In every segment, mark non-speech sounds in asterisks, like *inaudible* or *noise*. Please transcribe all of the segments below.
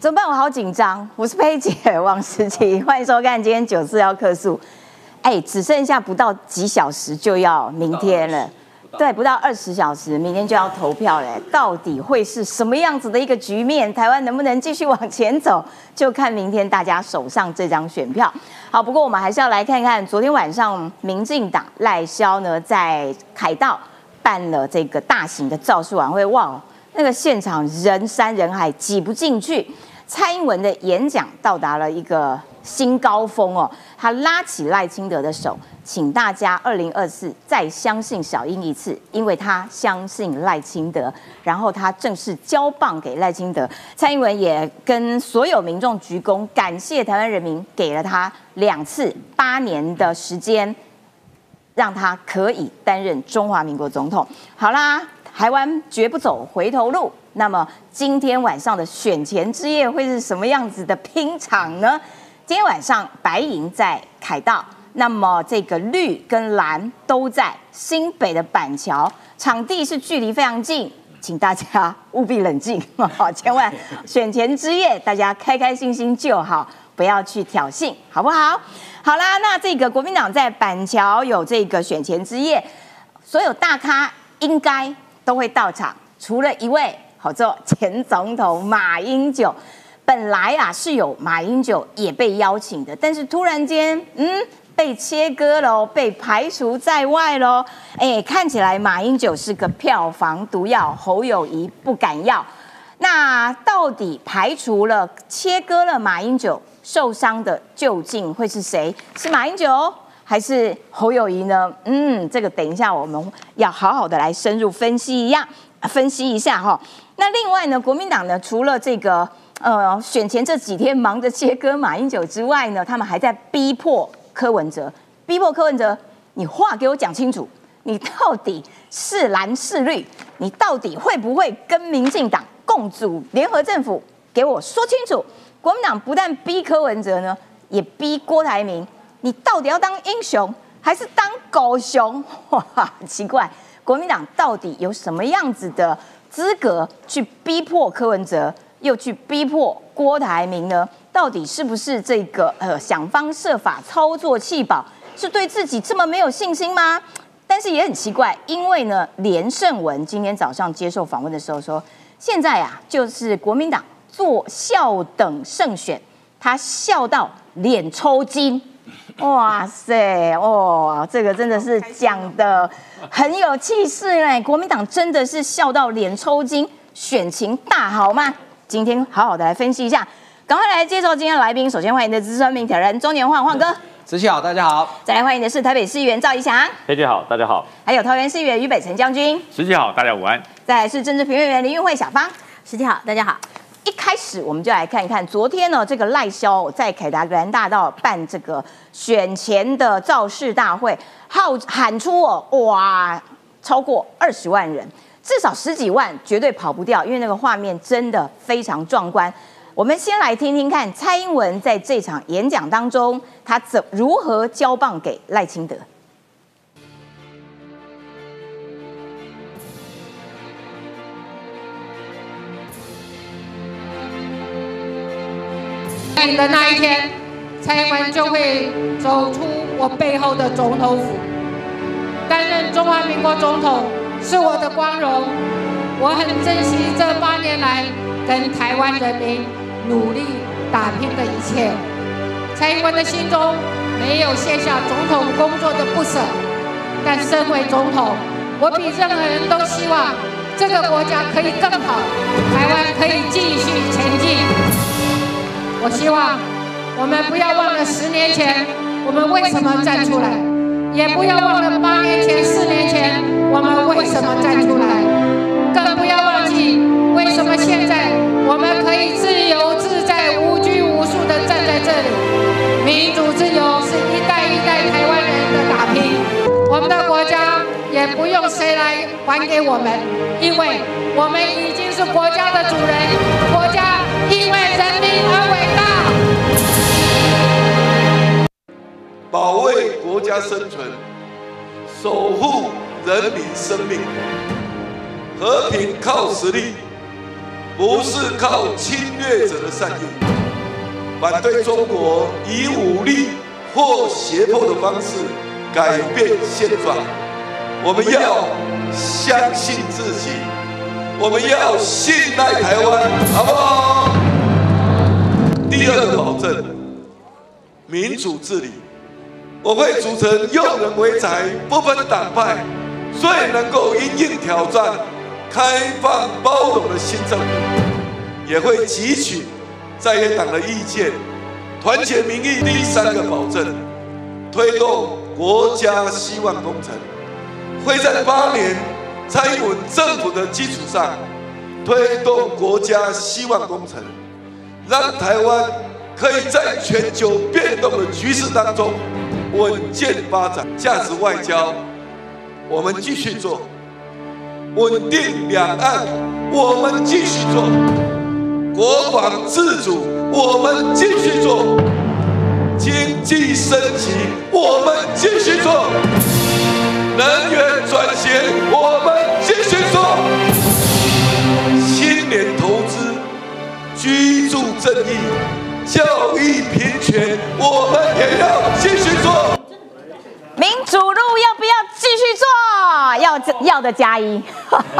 怎么办？我好紧张。我是佩姐王思琪，*laughs* 欢迎收看今天九四幺客诉。哎，只剩下不到几小时就要明天了，对，不到二十小时，明天就要投票了。到底会是什么样子的一个局面？台湾能不能继续往前走，就看明天大家手上这张选票。好，不过我们还是要来看看昨天晚上民进党赖萧呢在凯道办了这个大型的造势晚会，哇，那个现场人山人海，挤不进去。蔡英文的演讲到达了一个新高峰哦，他拉起赖清德的手，请大家二零二四再相信小英一次，因为他相信赖清德。然后他正式交棒给赖清德，蔡英文也跟所有民众鞠躬，感谢台湾人民给了他两次八年的时间，让他可以担任中华民国总统。好啦。台湾绝不走回头路。那么今天晚上的选前之夜会是什么样子的拼场呢？今天晚上白银在凯道，那么这个绿跟蓝都在新北的板桥，场地是距离非常近，请大家务必冷静，好，千万选前之夜大家开开心心就好，不要去挑衅，好不好？好啦，那这个国民党在板桥有这个选前之夜，所有大咖应该。都会到场，除了一位好做前总统马英九，本来啊是有马英九也被邀请的，但是突然间，嗯，被切割喽，被排除在外喽。哎，看起来马英九是个票房毒药，侯友谊不敢要。那到底排除了、切割了马英九，受伤的究竟会是谁？是马英九？还是侯友谊呢？嗯，这个等一下我们要好好的来深入分析一样，分析一下哈。那另外呢，国民党呢，除了这个呃选前这几天忙着切割马英九之外呢，他们还在逼迫柯文哲，逼迫柯文哲，你话给我讲清楚，你到底是蓝是绿？你到底会不会跟民进党共组联合政府？给我说清楚。国民党不但逼柯文哲呢，也逼郭台铭。你到底要当英雄还是当狗熊？哇，很奇怪，国民党到底有什么样子的资格去逼迫柯文哲，又去逼迫郭台铭呢？到底是不是这个呃想方设法操作弃保，是对自己这么没有信心吗？但是也很奇怪，因为呢，连胜文今天早上接受访问的时候说，现在啊就是国民党做笑等胜选，他笑到脸抽筋。*laughs* 哇塞，哦，这个真的是讲的很有气势哎！国民党真的是笑到脸抽筋，选情大好吗？今天好好的来分析一下，赶快来介绍今天的来宾。首先欢迎的资深名挑人中年晃晃哥，子琪好，大家好。再来欢迎的是台北市议员赵怡翔，佩姐好，大家好。还有桃园市议员于北辰将军，子琪好，大家午安。再来是政治评论员林玉慧小芳，时琪好，大家好。一开始我们就来看一看，昨天呢，这个赖萧在凯达格兰大道办这个选前的造势大会，号喊出哦，哇，超过二十万人，至少十几万，绝对跑不掉，因为那个画面真的非常壮观。我们先来听听看蔡英文在这场演讲当中，他怎如何交棒给赖清德。的那一天，蔡英文就会走出我背后的总统府，担任中华民国总统是我的光荣。我很珍惜这八年来跟台湾人民努力打拼的一切。蔡英文的心中没有卸下总统工作的不舍，但身为总统，我比任何人都希望这个国家可以更好，台湾可以继续前进。我希望我们不要忘了十年前我们为什么站出来，也不要忘了八年前、四年前我们为什么站出来，更不要忘记为什么现在我们可以自由自在、无拘无束地站在这里。民主自由是一代一代台湾人的打拼，我们的国家也不用谁来还给我们，因为我们已经是国家的主人，国家因为人民而伟大。保卫国家生存，守护人民生命，和平靠实力，不是靠侵略者的善意，反对中国以武力或胁迫的方式改变现状。我们要相信自己，我们要信赖台湾，好不好？第二个保证，民主治理，我会组成用人为才、不分党派、最能够应应挑战、开放包容的新政府，也会汲取在野党的意见，团结民意。第三个保证，推动国家希望工程。会在八年蔡英文政府的基础上，推动国家希望工程，让台湾可以在全球变动的局势当中稳健发展。价值外交，我们继续做；稳定两岸，我们继续做；国防自主，我们继续做；经济升级，我们继续做。能源转型，我们继续做；青年投资、居住正义、教育平权，我们也要继续做。民主路要不要继续做？要要的加一，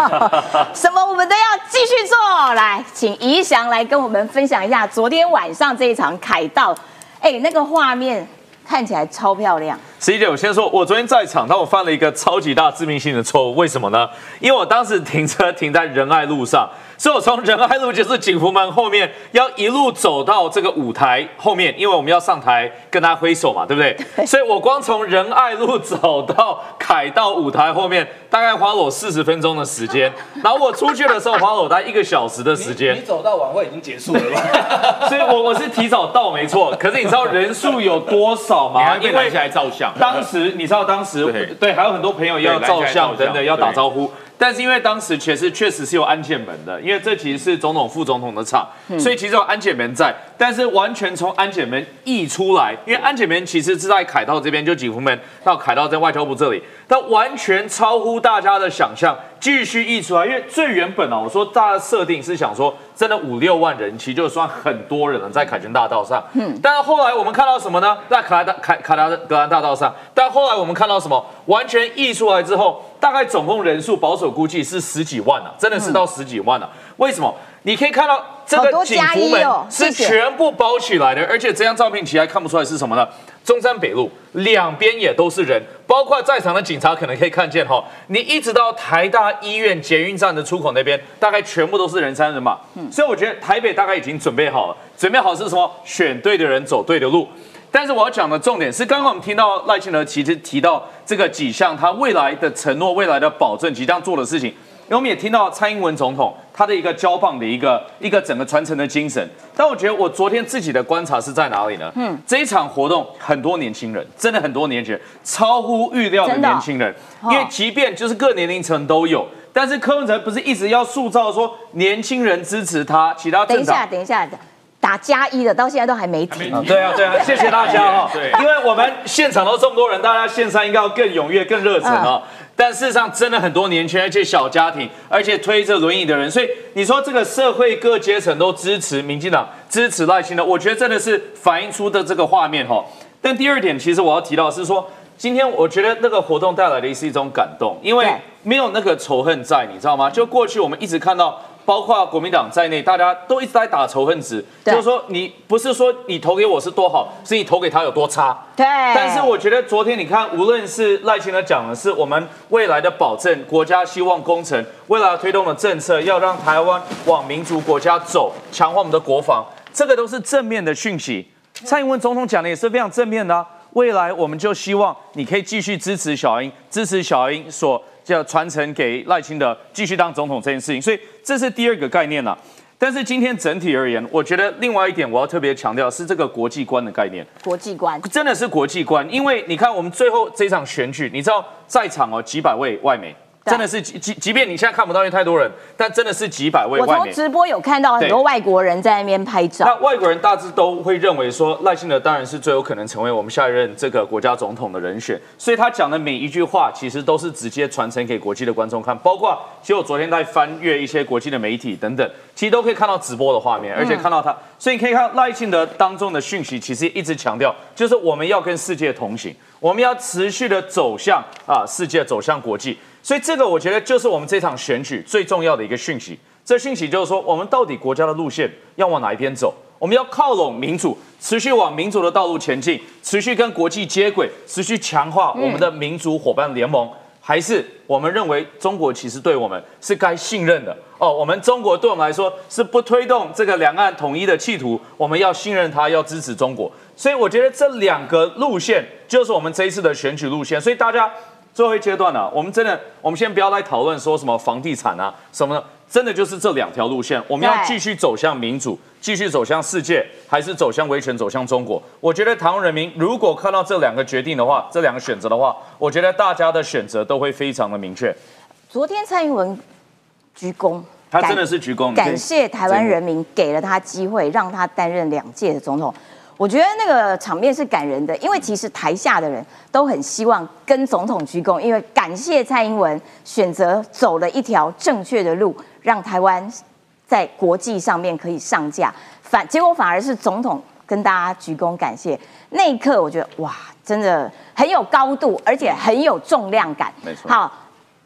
*laughs* 什么我们都要继续做。来，请怡祥来跟我们分享一下昨天晚上这一场凯道，哎，那个画面。看起来超漂亮。十一姐，我先说，我昨天在场，但我犯了一个超级大致命性的错误。为什么呢？因为我当时停车停在仁爱路上。所以我从仁爱路就是景福门后面，要一路走到这个舞台后面，因为我们要上台跟他挥手嘛，对不对？所以我光从仁爱路走到凯道舞台后面，大概花了我四十分钟的时间。然后我出去的时候花了我大概一个小时的时间。你走到晚会已经结束了吧？*laughs* 所以我我是提早到没错。可是你知道人数有多少吗？*laughs* 因为来照相。当时你知道当时对，还有很多朋友要照相等等要打招呼。但是因为当时确实确实是有安检门的，因为这其实是总统副总统的场，所以其实有安检门在。但是完全从安检门溢出来，因为安检门其实是在凯道这边，就景福门到凯道在外交部这里，它完全超乎大家的想象，继续溢出来。因为最原本啊，我说大家设定是想说，真的五六万人，其实就算很多人了，在凯旋大道上。嗯。但是后来我们看到什么呢？在凯达凯凯达格兰大道上。但后来我们看到什么？完全溢出来之后，大概总共人数保守估计是十几万啊，真的是到十几万了。为什么？你可以看到这个景福门是全部包起来的，而且这张照片其实还看不出来是什么呢？中山北路两边也都是人，包括在场的警察可能可以看见哈。你一直到台大医院捷运站的出口那边，大概全部都是人山人马。所以我觉得台北大概已经准备好了，准备好是什么？选对的人走对的路。但是我要讲的重点是，刚刚我们听到赖清德其实提到这个几项他未来的承诺、未来的保证、即将做的事情。因为我们也听到蔡英文总统他的一个交棒的一个一个整个传承的精神，但我觉得我昨天自己的观察是在哪里呢？嗯，这一场活动很多年轻人，真的很多年轻人，超乎预料的年轻人。因为即便就是各年龄层都有，但是柯文哲不是一直要塑造说年轻人支持他，其他等一下，等一下，打加一的到现在都还没停。对啊，对啊，谢谢大家哈。*laughs* 对，因为我们现场都这么多人，大家线上应该要更踊跃、更热忱啊。但事实上，真的很多年轻人，而且小家庭，而且推着轮椅的人，所以你说这个社会各阶层都支持民进党，支持赖清德，我觉得真的是反映出的这个画面哈。但第二点，其实我要提到是说，今天我觉得那个活动带来的是一种感动，因为没有那个仇恨在，你知道吗？就过去我们一直看到。包括国民党在内，大家都一直在打仇恨值，就是说你不是说你投给我是多好，是你投给他有多差。对。但是我觉得昨天你看，无论是赖清德讲的是我们未来的保证，国家希望工程，未来推动的政策，要让台湾往民族国家走，强化我们的国防，这个都是正面的讯息。蔡英文总统讲的也是非常正面的，啊未来我们就希望你可以继续支持小英，支持小英所。要传承给赖清德继续当总统这件事情，所以这是第二个概念了。但是今天整体而言，我觉得另外一点我要特别强调是这个国际观的概念。国际观真的是国际观，因为你看我们最后这场选举，你知道在场哦几百位外媒，真的是即即即便你现在看不到因为太多人，但真的是几百位我从直播有看到很多外国人在那边拍照。那外国人大致都会认为说赖清德当然是最有可能成为我们下一任这个国家总统的人选，所以他讲的每一句话其实都是直接传承给国际的观众看。包括其实我昨天在翻阅一些国际的媒体等等，其实都可以看到直播的画面，而且看到他，所以你可以看赖清德当中的讯息，其实一直强调就是我们要跟世界同行，我们要持续的走向啊世界，走向国际。所以这个我觉得就是我们这场选举最重要的一个讯息。这讯息就是说，我们到底国家的路线要往哪一边走？我们要靠拢民主，持续往民主的道路前进，持续跟国际接轨，持续强化我们的民主伙伴联盟，还是我们认为中国其实对我们是该信任的？哦，我们中国对我们来说是不推动这个两岸统一的企图，我们要信任他，要支持中国。所以我觉得这两个路线就是我们这一次的选举路线。所以大家。最后一阶段呢，我们真的，我们先不要来讨论说什么房地产啊什么的，真的就是这两条路线，我们要继续走向民主，继续走向世界，还是走向威权，走向中国？我觉得台湾人民如果看到这两个决定的话，这两个选择的话，我觉得大家的选择都会非常的明确。昨天蔡英文鞠躬，他真的是鞠躬，感谢台湾人民给了他机会，让他担任两届的总统。我觉得那个场面是感人的，因为其实台下的人都很希望跟总统鞠躬，因为感谢蔡英文选择走了一条正确的路，让台湾在国际上面可以上架。反结果反而是总统跟大家鞠躬感谢，那一刻我觉得哇，真的很有高度，而且很有重量感。没错。好，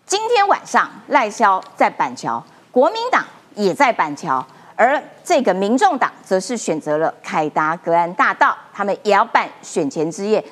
今天晚上赖萧在板桥，国民党也在板桥。而这个民众党则是选择了凯达格兰大道，他们也要办选前之夜。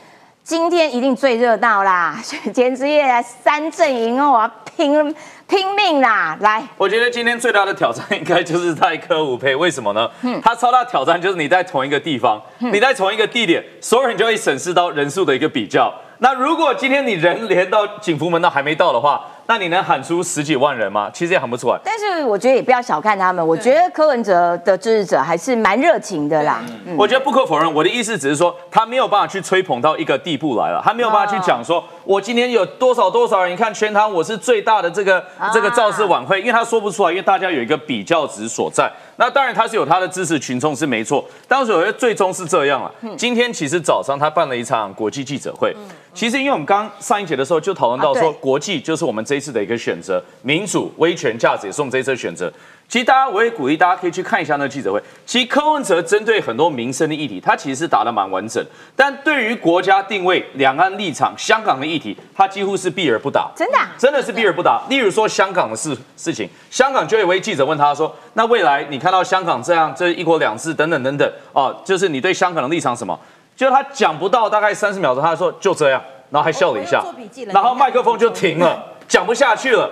今天一定最热闹啦！*laughs* 选前之夜三阵营哦，我要拼拼命啦！来，我觉得今天最大的挑战应该就是在科五配，为什么呢？嗯，他超大挑战就是你在同一个地方，你在同一个地点，所有人就会审视到人数的一个比较。那如果今天你人连到景福门都还没到的话，那你能喊出十几万人吗？其实也喊不出来。但是我觉得也不要小看他们，我觉得柯文哲的支持者还是蛮热情的啦。我觉得不可否认，我的意思只是说，他没有办法去吹捧到一个地步来了，他没有办法去讲说，我今天有多少多少人，你看全台我是最大的这个这个造势晚会，因为他说不出来，因为大家有一个比较值所在。那当然他是有他的支持群众是没错，当时我觉得最终是这样了。今天其实早上他办了一场国际记者会。其实，因为我们刚上一节的时候就讨论到说，国际就是我们这一次的一个选择，民主、威权价值也是我们这一次的选择。其实，大家我也鼓励大家可以去看一下那个记者会。其实，柯文哲针对很多民生的议题，他其实是答的蛮完整。但对于国家定位、两岸立场、香港的议题，他几乎是避而不答。真的？真的是避而不答。例如说香港的事事情，香港就有位记者问他说：“那未来你看到香港这样，这一国两制等等等等，哦，就是你对香港的立场什么？”就他讲不到大概三十秒钟，他说就这样，然后还笑了一下，然后麦克风就停了，讲不下去了。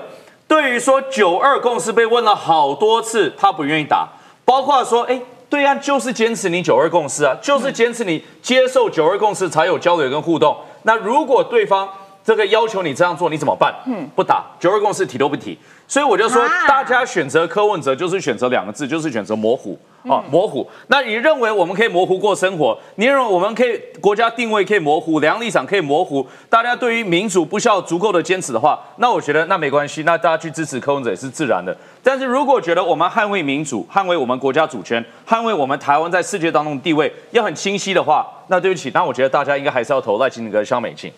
对于说九二共识被问了好多次，他不愿意答，包括说，哎，对岸就是坚持你九二共识啊，就是坚持你接受九二共识才有交流跟互动。那如果对方这个要求你这样做，你怎么办？嗯，不打，九二共识提都不提。所以我就说，大家选择柯文哲就是选择两个字，就是选择模糊。哦，模糊。那你认为我们可以模糊过生活？你认为我们可以国家定位可以模糊，两立场可以模糊？大家对于民主不需要足够的坚持的话，那我觉得那没关系，那大家去支持柯文哲也是自然的。但是如果觉得我们捍卫民主、捍卫我们国家主权、捍卫我们台湾在世界当中的地位要很清晰的话，那对不起，那我觉得大家应该还是要投赖清德跟萧美琴。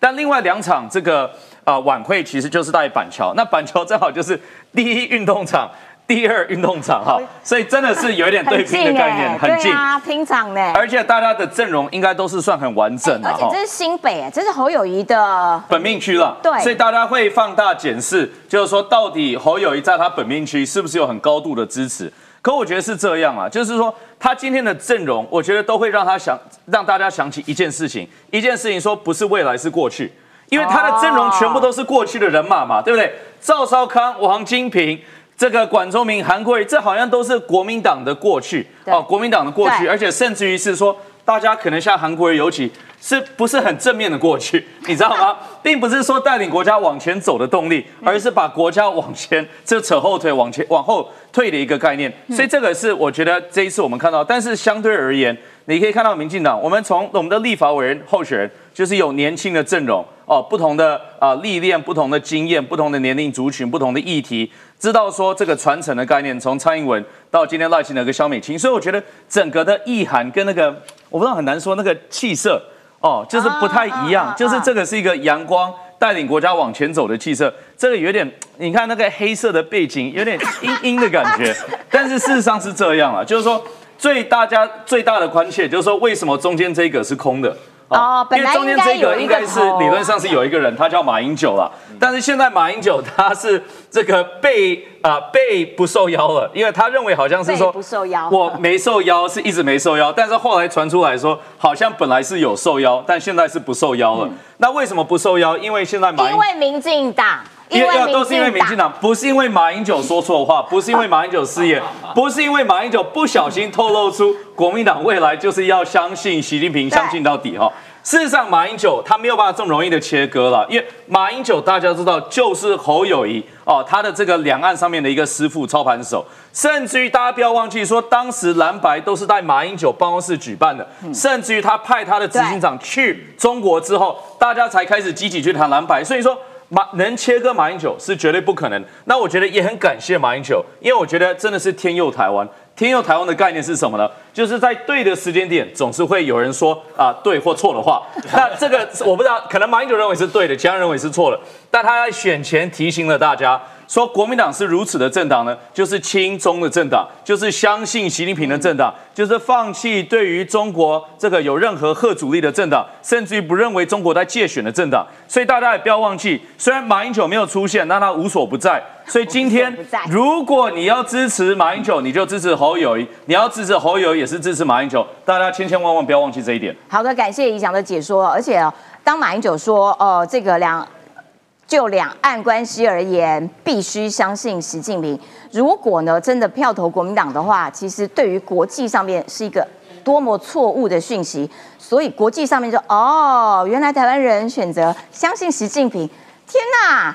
但另外两场这个啊晚会其实就是在板桥，那板桥正好就是第一运动场。第二运动场哈，所以真的是有一点对拼的概念，很近啊，拼场呢。而且大家的阵容应该都是算很完整的哈。而且这是新北，这是侯友谊的本命区了。对，所以大家会放大检视，就是说到底侯友谊在他本命区是不是有很高度的支持？可我觉得是这样啊，就是说他今天的阵容，我觉得都会让他想让大家想起一件事情，一件事情说不是未来是过去，因为他的阵容全部都是过去的人马嘛，对不对？赵少康、王金平。这个管中明、韩国瑜，这好像都是国民党的过去哦，国民党的过去，而且甚至于是说，大家可能像韩国人，尤其是不是很正面的过去，*laughs* 你知道吗？并不是说带领国家往前走的动力，而是把国家往前这扯后腿、往前往后退的一个概念。所以这个是我觉得这一次我们看到，但是相对而言，你可以看到民进党，我们从我们的立法委员候选人就是有年轻的阵容。哦不同的啊历练、不同的经验、不同的年龄族群、不同的议题，知道说这个传承的概念，从蔡英文到今天赖清德跟萧美琴，所以我觉得整个的意涵跟那个我不知道很难说那个气色哦，就是不太一样，就是这个是一个阳光。带领国家往前走的气色，这个有点，你看那个黑色的背景，有点阴阴的感觉。*laughs* 但是事实上是这样啊，就是说最大家最大的关切，就是说为什么中间这个是空的？哦，因为中间这个应该是理论上是有一个人，他叫马英九了。但是现在马英九他是这个被啊被不受邀了，因为他认为好像是说不受邀，我没受邀是一直没受邀，但是后来传出来说好像本来是有受邀，但现在是不受邀了。那为什么不受邀？因为现在马因为民进党。因为都是因为民进党，不是因为马英九说错话，不是因为马英九失言，*laughs* 不是因为马英九不小心透露出国民党未来就是要相信习近平，相信到底哈。事实上，马英九他没有办法这么容易的切割了，因为马英九大家知道就是侯友谊哦，他的这个两岸上面的一个师傅操盘手，甚至于大家不要忘记说，当时蓝白都是在马英九办公室举办的，甚至于他派他的执行长去中国之后，大家才开始积极去谈蓝白，所以说。马能切割马英九是绝对不可能。那我觉得也很感谢马英九，因为我觉得真的是天佑台湾。天佑台湾的概念是什么呢？就是在对的时间点，总是会有人说啊对或错的话。*laughs* 那这个我不知道，可能马英九认为是对的，其他人认为是错的。但他在选前提醒了大家。说国民党是如此的政党呢，就是亲中的政党，就是相信习近平的政党，*laughs* 就是放弃对于中国这个有任何贺阻力的政党，甚至于不认为中国在借选的政党。所以大家也不要忘记，虽然马英九没有出现，但他无所不在。所以今天，*laughs* 如果你要支持马英九，你就支持侯友谊；你要支持侯友谊，也是支持马英九。大家千千万万不要忘记这一点。好的，感谢怡翔的解说。而且，当马英九说，呃，这个两。就两岸关系而言，必须相信习近平。如果呢，真的票投国民党的话，其实对于国际上面是一个多么错误的讯息。所以国际上面就哦，原来台湾人选择相信习近平，天哪，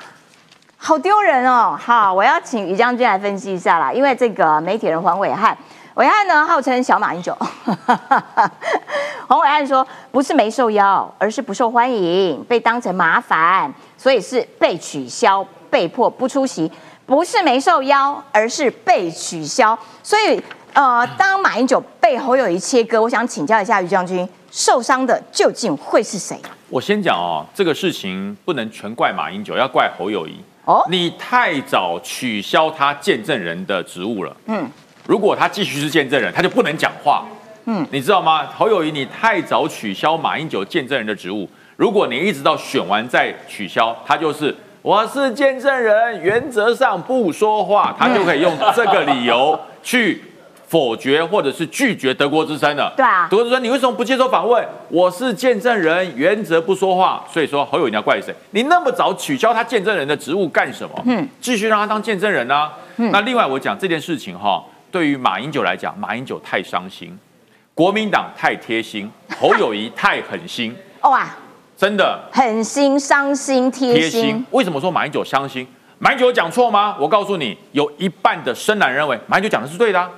好丢人哦！好，我要请于将军来分析一下啦，因为这个媒体人黄伟汉。伟汉呢，号称小马英九。*laughs* 黄伟汉说，不是没受邀，而是不受欢迎，被当成麻烦，所以是被取消，被迫不出席。不是没受邀，而是被取消。所以，呃，当马英九被侯友谊切割，我想请教一下于将军，受伤的究竟会是谁？我先讲哦，这个事情不能全怪马英九，要怪侯友谊。哦，你太早取消他见证人的职务了。嗯。如果他继续是见证人，他就不能讲话。嗯，你知道吗？侯友谊，你太早取消马英九见证人的职务。如果你一直到选完再取消，他就是我是见证人，原则上不说话，他就可以用这个理由去否决或者是拒绝德国之声的。*laughs* 对啊，德国之声，你为什么不接受访问？我是见证人，原则不说话。所以说侯友谊要怪谁？你那么早取消他见证人的职务干什么？嗯，继续让他当见证人呢？嗯，那另外我讲这件事情哈。对于马英九来讲，马英九太伤心，国民党太贴心，*laughs* 侯友谊太狠心。哇，真的狠心、伤心、贴心。为什么说马英九伤心？马英九有讲错吗？我告诉你，有一半的深蓝认为马英九讲的是对的。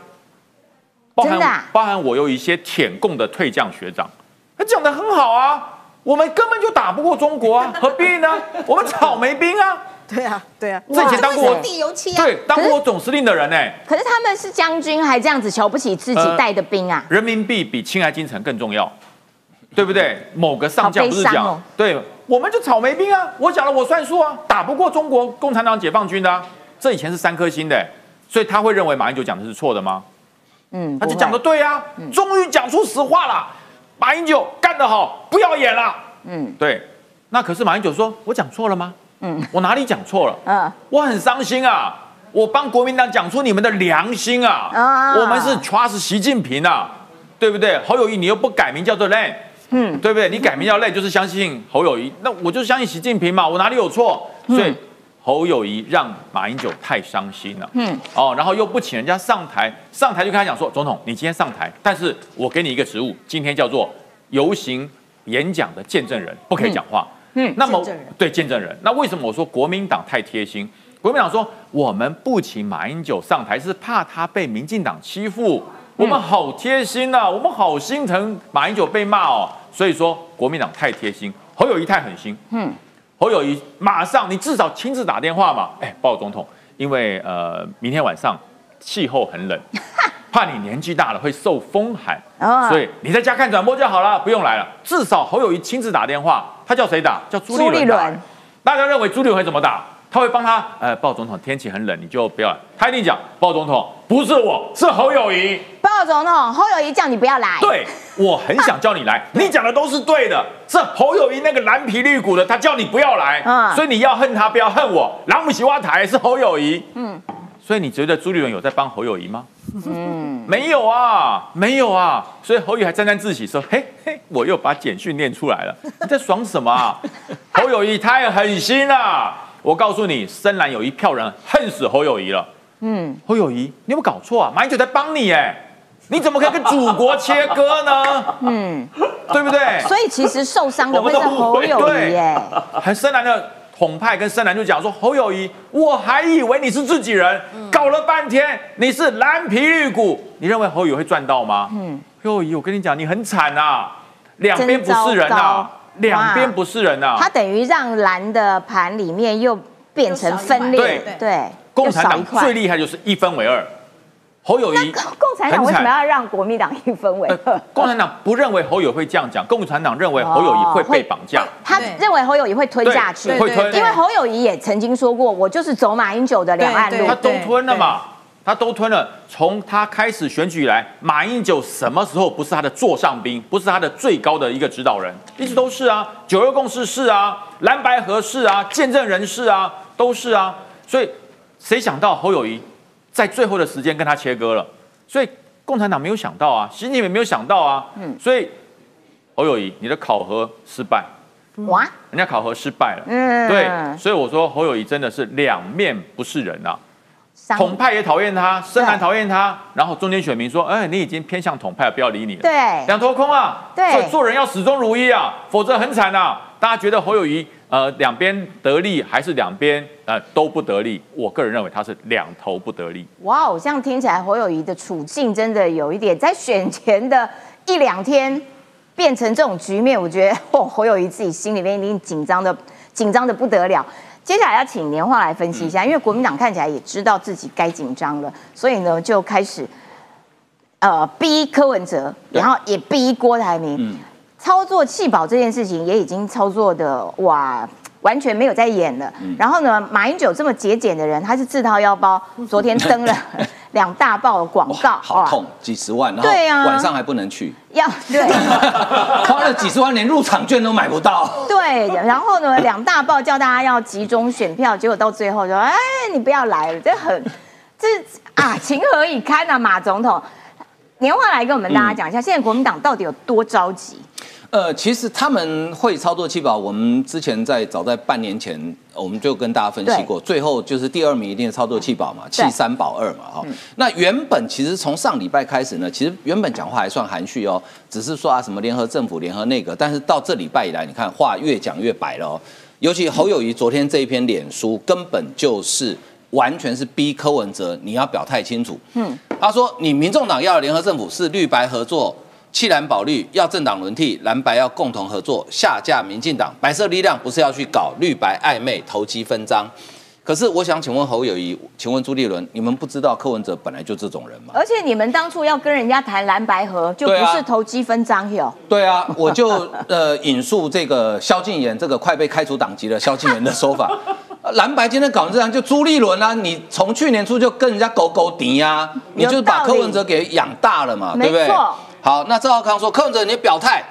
真的，包含我有一些舔共的退将学长，他讲的很好啊，我们根本就打不过中国啊，何必呢？我们草莓兵啊。对啊，对啊，之前当过地油漆啊，对，当过总司令的人呢。可是他们是将军，还这样子瞧不起自己带的兵啊？人民币比青海金城更重要，对不对？某个上将不是讲，对，我们就草莓兵啊，我讲了我算数啊，打不过中国共产党解放军的，这以前是三颗星的，所以他会认为马英九讲的是错的吗？嗯，他就讲的对啊，终于讲出实话了，马英九干得好，不要演了。嗯，对，那可是马英九说，我讲错了吗？嗯，我哪里讲错了？嗯，我很伤心啊！我帮国民党讲出你们的良心啊！啊，我们是 trust 习近平啊，对不对？侯友谊，你又不改名叫做 Len，嗯，对不对？你改名叫 Len 就是相信侯友谊，那我就相信习近平嘛，我哪里有错？所以侯友谊让马英九太伤心了，嗯，哦，然后又不请人家上台，上台就跟他讲说，总统，你今天上台，但是我给你一个职务，今天叫做游行演讲的见证人，不可以讲话。嗯，那么对见证人，那为什么我说国民党太贴心？国民党说我们不请马英九上台是怕他被民进党欺负，我们好贴心呐，我们好心疼马英九被骂哦，所以说国民党太贴心，侯友谊太狠心。嗯，侯友谊马上，你至少亲自打电话嘛，哎，报总统，因为呃，明天晚上气候很冷，*laughs* 怕你年纪大了会受风寒，所以你在家看转播就好了，不用来了。至少侯友谊亲自打电话，他叫谁打？叫朱立伦。大家认为朱立伦会怎么打？他会帮他，呃，鲍总统，天气很冷，你就不要。他一定讲，鲍总统不是我，是侯友谊。鲍总统，侯友谊叫你不要来。对，我很想叫你来，*laughs* 你讲的都是对的。是侯友谊那个蓝皮绿骨的，他叫你不要来。嗯，所以你要恨他，不要恨我。朗姆西瓦台是侯友谊。嗯，所以你觉得朱立伦有在帮侯友谊吗？嗯，没有啊，没有啊。所以侯友还沾沾自喜说，嘿嘿，我又把简讯念出来了。你在爽什么啊？*laughs* 侯友谊太狠心了。我告诉你，深蓝有一票人恨死侯友谊了。嗯，侯友谊，你有没有搞错啊？马英九在帮你哎，你怎么可以跟祖国切割呢？嗯，对不对？所以其实受伤的会是侯友谊耶。很深蓝的统派跟深蓝就讲说，侯友谊，我还以为你是自己人，搞了半天你是蓝皮绿骨，你认为侯友会赚到吗？嗯，侯友谊，我跟你讲，你很惨啊，两边不是人啊。两边不是人呐，他等于让蓝的盘里面又变成分裂，对，共产党最厉害就是一分为二。侯友谊，共产党为什么要让国民党一分为二？共产党不认为侯友会这样讲，共产党认为侯友谊会被绑架，他认为侯友谊会吞下去，会吞，因为侯友谊也曾经说过，我就是走马英九的两岸路，他都吞了嘛。他都吞了。从他开始选举以来，马英九什么时候不是他的座上宾，不是他的最高的一个指导人？一直都是啊。九二共识是啊，蓝白合是啊，见证人是啊，都是啊。所以谁想到侯友谊在最后的时间跟他切割了？所以共产党没有想到啊，习近平也没有想到啊。嗯。所以侯友谊，你的考核失败。哇！人家考核失败了。嗯。对。所以我说侯友谊真的是两面不是人啊。统派也讨厌他，深蓝讨厌他，然后中间选民说：“哎，你已经偏向统派了，不要理你了。”对，两头空啊。对，做做人要始终如一啊，否则很惨啊。大家觉得侯友谊呃两边得利还是两边呃都不得利？我个人认为他是两头不得利。哇哦，这样听起来侯友谊的处境真的有一点，在选前的一两天变成这种局面，我觉得哦，侯友谊自己心里面一定紧张的紧张的不得了。接下来要请年化来分析一下，因为国民党看起来也知道自己该紧张了，所以呢就开始呃逼柯文哲，然后也逼郭台铭，操作弃保这件事情也已经操作的哇。完全没有在演了。然后呢，马英九这么节俭的人，他是自掏腰包，*laughs* 昨天登了 *laughs* 两大报的广告，好痛，几十万，然后晚上还不能去，要对，*laughs* 花了几十万，连入场券都买不到。对，然后呢，两大报叫大家要集中选票，结果到最后说，哎，你不要来了，这很，这啊，情何以堪啊，马总统，年华来跟我们大家讲一下，现在国民党到底有多着急？呃，其实他们会操作气保，我们之前在早在半年前，我们就跟大家分析过，最后就是第二名一定是操作气保嘛，弃三保二嘛，哈。那原本其实从上礼拜开始呢，其实原本讲话还算含蓄哦，只是说啊什么联合政府、联合内阁，但是到这礼拜以来，你看话越讲越白了哦。尤其侯友谊昨天这一篇脸书，根本就是完全是逼柯文哲你要表态清楚。嗯，他说你民众党要联合政府是绿白合作。弃蓝保绿要政党轮替，蓝白要共同合作，下架民进党，白色力量不是要去搞绿白暧昧、投机分赃？可是我想请问侯友谊，请问朱立伦，你们不知道柯文哲本来就这种人吗？而且你们当初要跟人家谈蓝白合，就不是投机分赃哟。对啊，我就呃引述这个萧敬言这个快被开除党籍的萧敬言的说法，*laughs* 蓝白今天搞成这样，就朱立伦啊，你从去年初就跟人家狗狗敌呀，你就把柯文哲给养大了嘛，对不对？好，那赵浩康说：“柯文哲，你表态，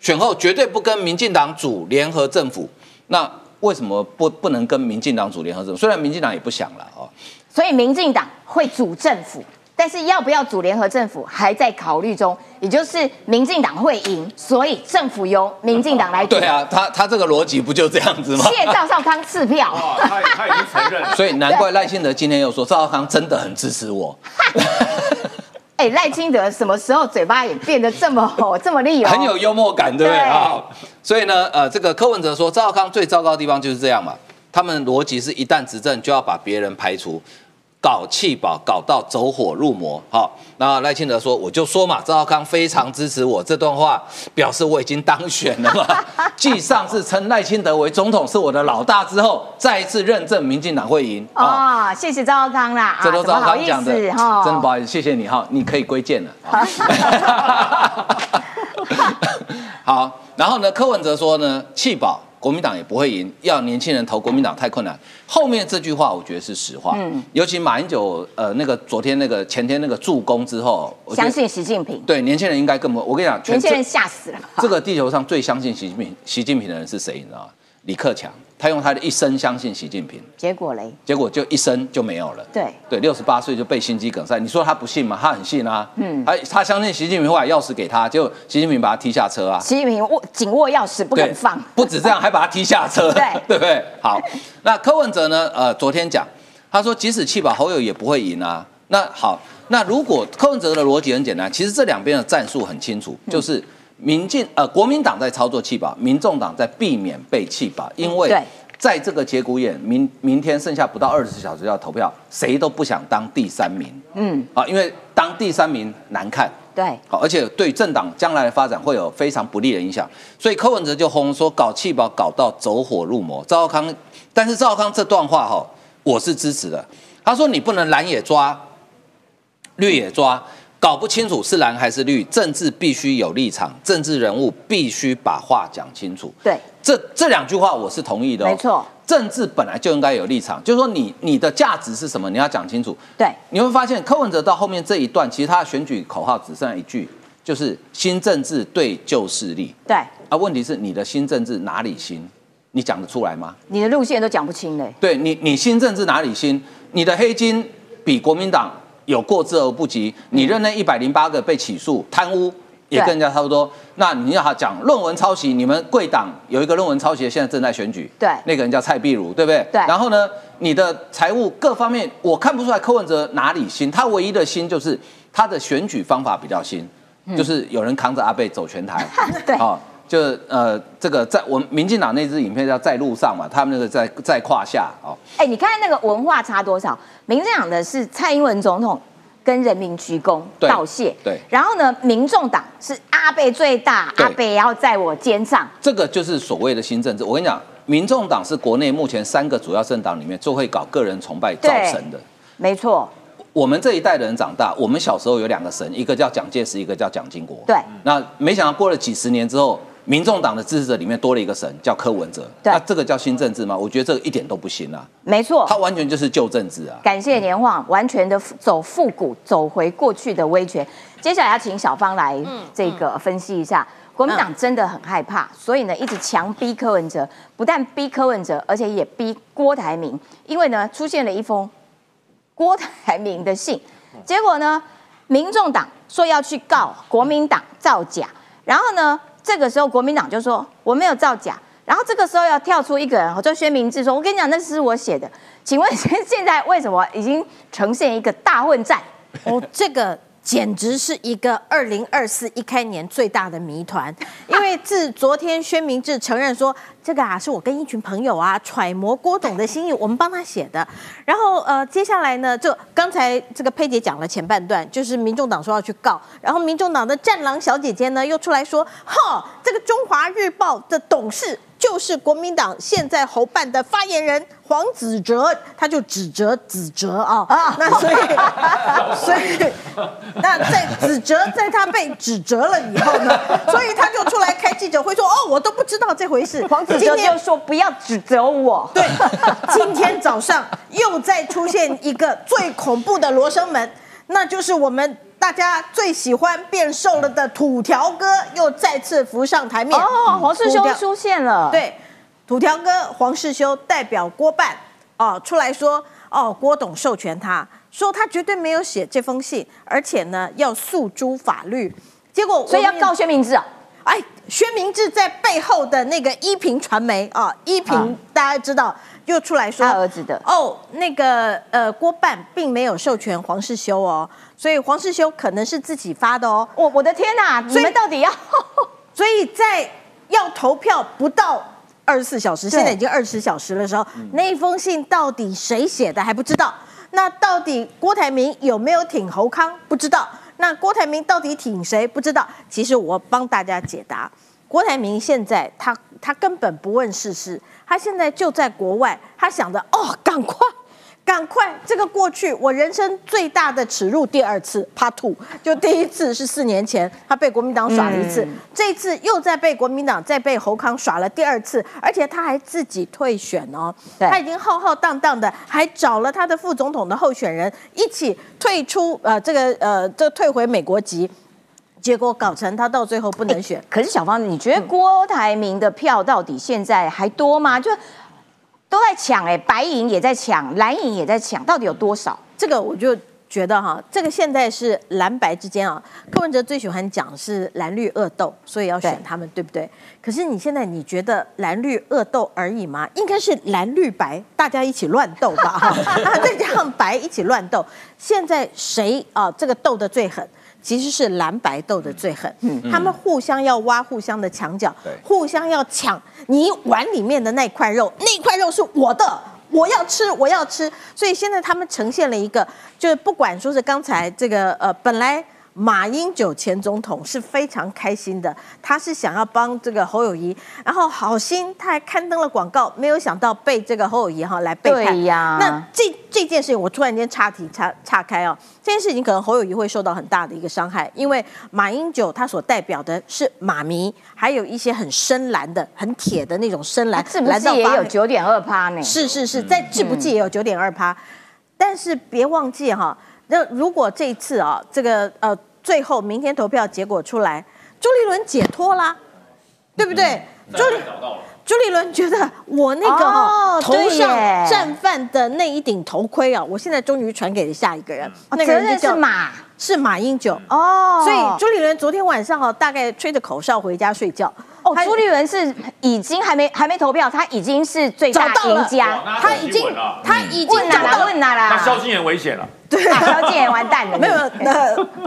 选后绝对不跟民进党组联合政府。那为什么不不能跟民进党组联合政府？虽然民进党也不想了哦。所以民进党会组政府，但是要不要组联合政府还在考虑中。也就是民进党会赢，所以政府由民进党来组。对啊，他他这个逻辑不就这样子吗？谢赵少康赐票，他他已经承认。*laughs* 所以难怪赖清德今天又说赵少康真的很支持我。*laughs* ” *laughs* 哎，赖清德什么时候嘴巴也变得这么吼这么厉害？很有幽默感，对不对啊？所以呢，呃，这个柯文哲说赵少康最糟糕的地方就是这样嘛。他们逻辑是一旦执政就要把别人排除，搞气保搞到走火入魔，好，那赖清德说，我就说嘛，赵少康非常支持我这段话，表示我已经当选了嘛。*laughs* 继上次称赖清德为总统是我的老大之后，再一次认证民进党会赢。哦，谢谢赵少康啦，这都赵少康讲的，哈，真的不好意思，谢谢你哈，你可以归建了。*laughs* *laughs* 好，然后呢，柯文哲说呢，气保。国民党也不会赢，要年轻人投国民党太困难。后面这句话我觉得是实话，嗯，尤其马英九呃那个昨天那个前天那个助攻之后，相信习近平，对年轻人应该更不。我跟你讲，年轻人吓死了。这个地球上最相信习近平习近平的人是谁？你知道吗？李克强。他用他的一生相信习近平，结果嘞？结果就一生就没有了。对对，六十八岁就被心肌梗塞。你说他不信吗？他很信啊。嗯，他他相信习近平会把钥匙给他，结果习近平把他踢下车啊。习近平握紧握钥匙不肯放。不止这样，还把他踢下车。*laughs* 对 *laughs* 对不对？好，那柯文哲呢？呃，昨天讲，他说即使弃保侯友也不会赢啊。那好，那如果柯文哲的逻辑很简单，其实这两边的战术很清楚，就是民进呃国民党在操作弃保，民众党在避免被弃保，因为。在这个节骨眼，明明天剩下不到二十四小时要投票，谁都不想当第三名。嗯，啊，因为当第三名难看。对，好，而且对政党将来的发展会有非常不利的影响。所以柯文哲就轰说搞气保搞到走火入魔。赵少康，但是赵少康这段话哈，我是支持的。他说你不能蓝也抓，绿也抓。搞不清楚是蓝还是绿，政治必须有立场，政治人物必须把话讲清楚。对，这这两句话我是同意的。没错，政治本来就应该有立场，就是说你你的价值是什么，你要讲清楚。对，你会发现柯文哲到后面这一段，其实他的选举口号只剩下一句，就是新政治对旧势力。对，啊，问题是你的新政治哪里新？你讲得出来吗？你的路线都讲不清嘞。对你，你新政治哪里新？你的黑金比国民党。有过之而不及，你任内一百零八个被起诉贪污，也跟人家差不多。那你要讲论文抄袭，你们贵党有一个论文抄袭，现在正在选举，对，那个人叫蔡壁如，对不对？对。然后呢，你的财务各方面，我看不出来柯文哲哪里新，他唯一的新就是他的选举方法比较新，就是有人扛着阿贝走全台，*laughs* 对，好。就呃，这个在我们民进党那支影片叫在路上嘛，他们那个在在胯下哦。哎，你看那个文化差多少？民进党的是蔡英文总统跟人民鞠躬道谢，对。然后呢，民众党是阿贝最大，阿贝要在我肩上。这个就是所谓的新政治。我跟你讲，民众党是国内目前三个主要政党里面最会搞个人崇拜造成的。没错。我们这一代的人长大，我们小时候有两个神，一个叫蒋介石，一个叫蒋经国。对。那没想到过了几十年之后。民众党的支持者里面多了一个神，叫柯文哲。那这个叫新政治吗？我觉得这个一点都不新啊。没错，他完全就是旧政治啊。感谢年晃，完全的走复古，走回过去的威权。接下来要请小芳来这个分析一下，国民党真的很害怕，所以呢一直强逼柯文哲，不但逼柯文哲，而且也逼郭台铭，因为呢出现了一封郭台铭的信，结果呢民众党说要去告国民党造假，然后呢。这个时候，国民党就说我没有造假，然后这个时候要跳出一个人，我就宣明志说：“我跟你讲，那是我写的。”请问现现在为什么已经呈现一个大混战？哦，这个。简直是一个二零二四一开年最大的谜团，*laughs* 因为自昨天宣明志承认说这个啊是我跟一群朋友啊揣摩郭董的心意，我们帮他写的。然后呃接下来呢，就刚才这个佩姐讲了前半段，就是民众党说要去告，然后民众党的战狼小姐姐呢又出来说，哈，这个中华日报的董事。就是国民党现在侯办的发言人黄子哲，他就指责子哲啊，那所以所以 *laughs* 那在子哲在他被指责了以后呢，*laughs* 所以他就出来开记者会说，哦，我都不知道这回事。黄子哲就说不要指责我。对，今天早上又再出现一个最恐怖的罗生门，那就是我们。大家最喜欢变瘦了的土条哥又再次浮上台面哦，黄世修出现了。对，土条哥黄世修代表郭办哦出来说哦，郭董授权他说他绝对没有写这封信，而且呢要诉诸法律。结果所以要告薛明志啊？哎，薛明志在背后的那个依萍传媒啊，依萍大家知道又出来说他儿子的哦，那个呃郭办并没有授权黄世修哦。所以黄世修可能是自己发的哦，我我的天哪！你们到底要？*laughs* 所以在要投票不到二十四小时，现在已经二十小时的时候，那封信到底谁写的还不知道。那到底郭台铭有没有挺侯康？不知道。那郭台铭到底挺谁？不知道。其实我帮大家解答，郭台铭现在他他根本不问世事，他现在就在国外，他想着哦，赶快。赶快！这个过去我人生最大的耻辱，第二次 Part Two，就第一次是四年前，他被国民党耍了一次，这次又在被国民党再被侯康耍了第二次，而且他还自己退选哦，他已经浩浩荡荡的，还找了他的副总统的候选人一起退出，呃，这个呃，这退回美国籍，结果搞成他到最后不能选。可是小芳，你觉得郭台铭的票到底现在还多吗？就。都在抢哎，白银也在抢，蓝银也在抢，到底有多少？这个我就觉得哈，这个现在是蓝白之间啊。柯文哲最喜欢讲是蓝绿恶斗，所以要选他们，对不对？可是你现在你觉得蓝绿恶斗而已吗？应该是蓝绿白大家一起乱斗吧，*laughs* 哈，再加上白一起乱斗。现在谁啊？这个斗的最狠？其实是蓝白斗的最狠，嗯他们互相要挖互相的墙角，互相要抢你碗里面的那块肉，那块肉是我的，我要吃，我要吃。所以现在他们呈现了一个，就是不管说是刚才这个呃，本来。马英九前总统是非常开心的，他是想要帮这个侯友谊，然后好心他还刊登了广告，没有想到被这个侯友谊哈来背叛。对呀，那这这件事情我突然间岔题岔岔开哦，这件事情可能侯友谊会受到很大的一个伤害，因为马英九他所代表的是马迷，还有一些很深蓝的、很铁的那种深蓝，是不是也有九点二趴呢？是是是，在志不济也有九点二趴，但是别忘记哈，那如果这一次啊，这个呃。最后，明天投票结果出来，朱立伦解脱啦，对不对？朱。朱立伦觉得我那个哦头上战犯的那一顶头盔啊，我现在终于传给了下一个人。那个人是马，是马英九哦。所以朱立伦昨天晚上哈，大概吹着口哨回家睡觉。哦，朱立伦是已经还没还没投票，他已经是最大赢家，他已经他已经问哪了。问哪了，那萧敬言危险了。对，萧敬言完蛋了。*laughs* 没有，那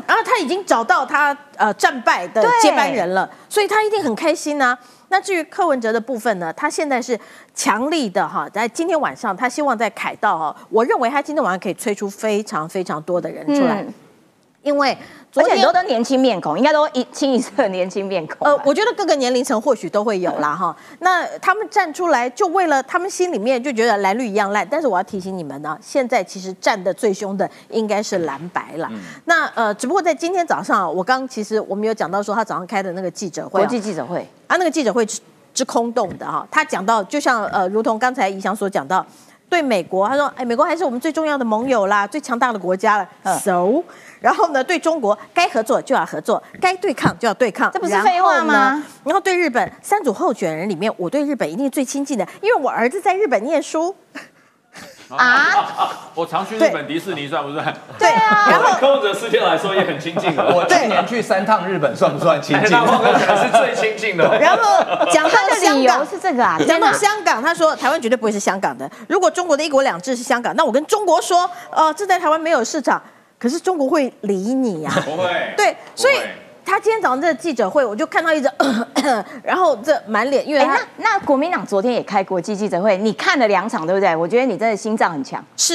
然后他已经找到他呃战败的接班人了，所以他一定很开心呢。那至于柯文哲的部分呢，他现在是强力的哈，在今天晚上他希望在凯道哈，我认为他今天晚上可以催出非常非常多的人出来，因为。而且很多都年轻面孔，应该都一清一色年轻面孔。呃，我觉得各个年龄层或许都会有啦哈。那他们站出来，就为了他们心里面就觉得蓝绿一样烂。但是我要提醒你们呢，现在其实站的最凶的应该是蓝白了。那呃，只不过在今天早上，我刚其实我们有讲到说，他早上开的那个记者会，国际记者会啊，那个记者会是是空洞的哈。他讲到，就像呃，如同刚才怡翔所讲到，对美国，他说，哎，美国还是我们最重要的盟友啦，最强大的国家了。So。然后呢，对中国该合作就要合作，该对抗就要对抗，这不是废话吗？然后对日本三组候选人里面，我对日本一定最亲近的，因为我儿子在日本念书。啊！*laughs* 我常去日本迪士尼，算不算？对啊。*laughs* 然后柯文哲事件来说也很亲近的。我去年去三趟日本，算不算亲近？是最亲近的。*laughs* 然后讲他的理由是这个啊，讲到香港，他说台湾绝对不会是香港的。如果中国的一国两制是香港，那我跟中国说，呃，这在台湾没有市场。可是中国会理你呀？不会。对，所以他今天早上这个记者会，我就看到一直，*coughs* 然后这满脸，因为那那国民党昨天也开国际记者会，你看了两场对不对？我觉得你真的心脏很强。是，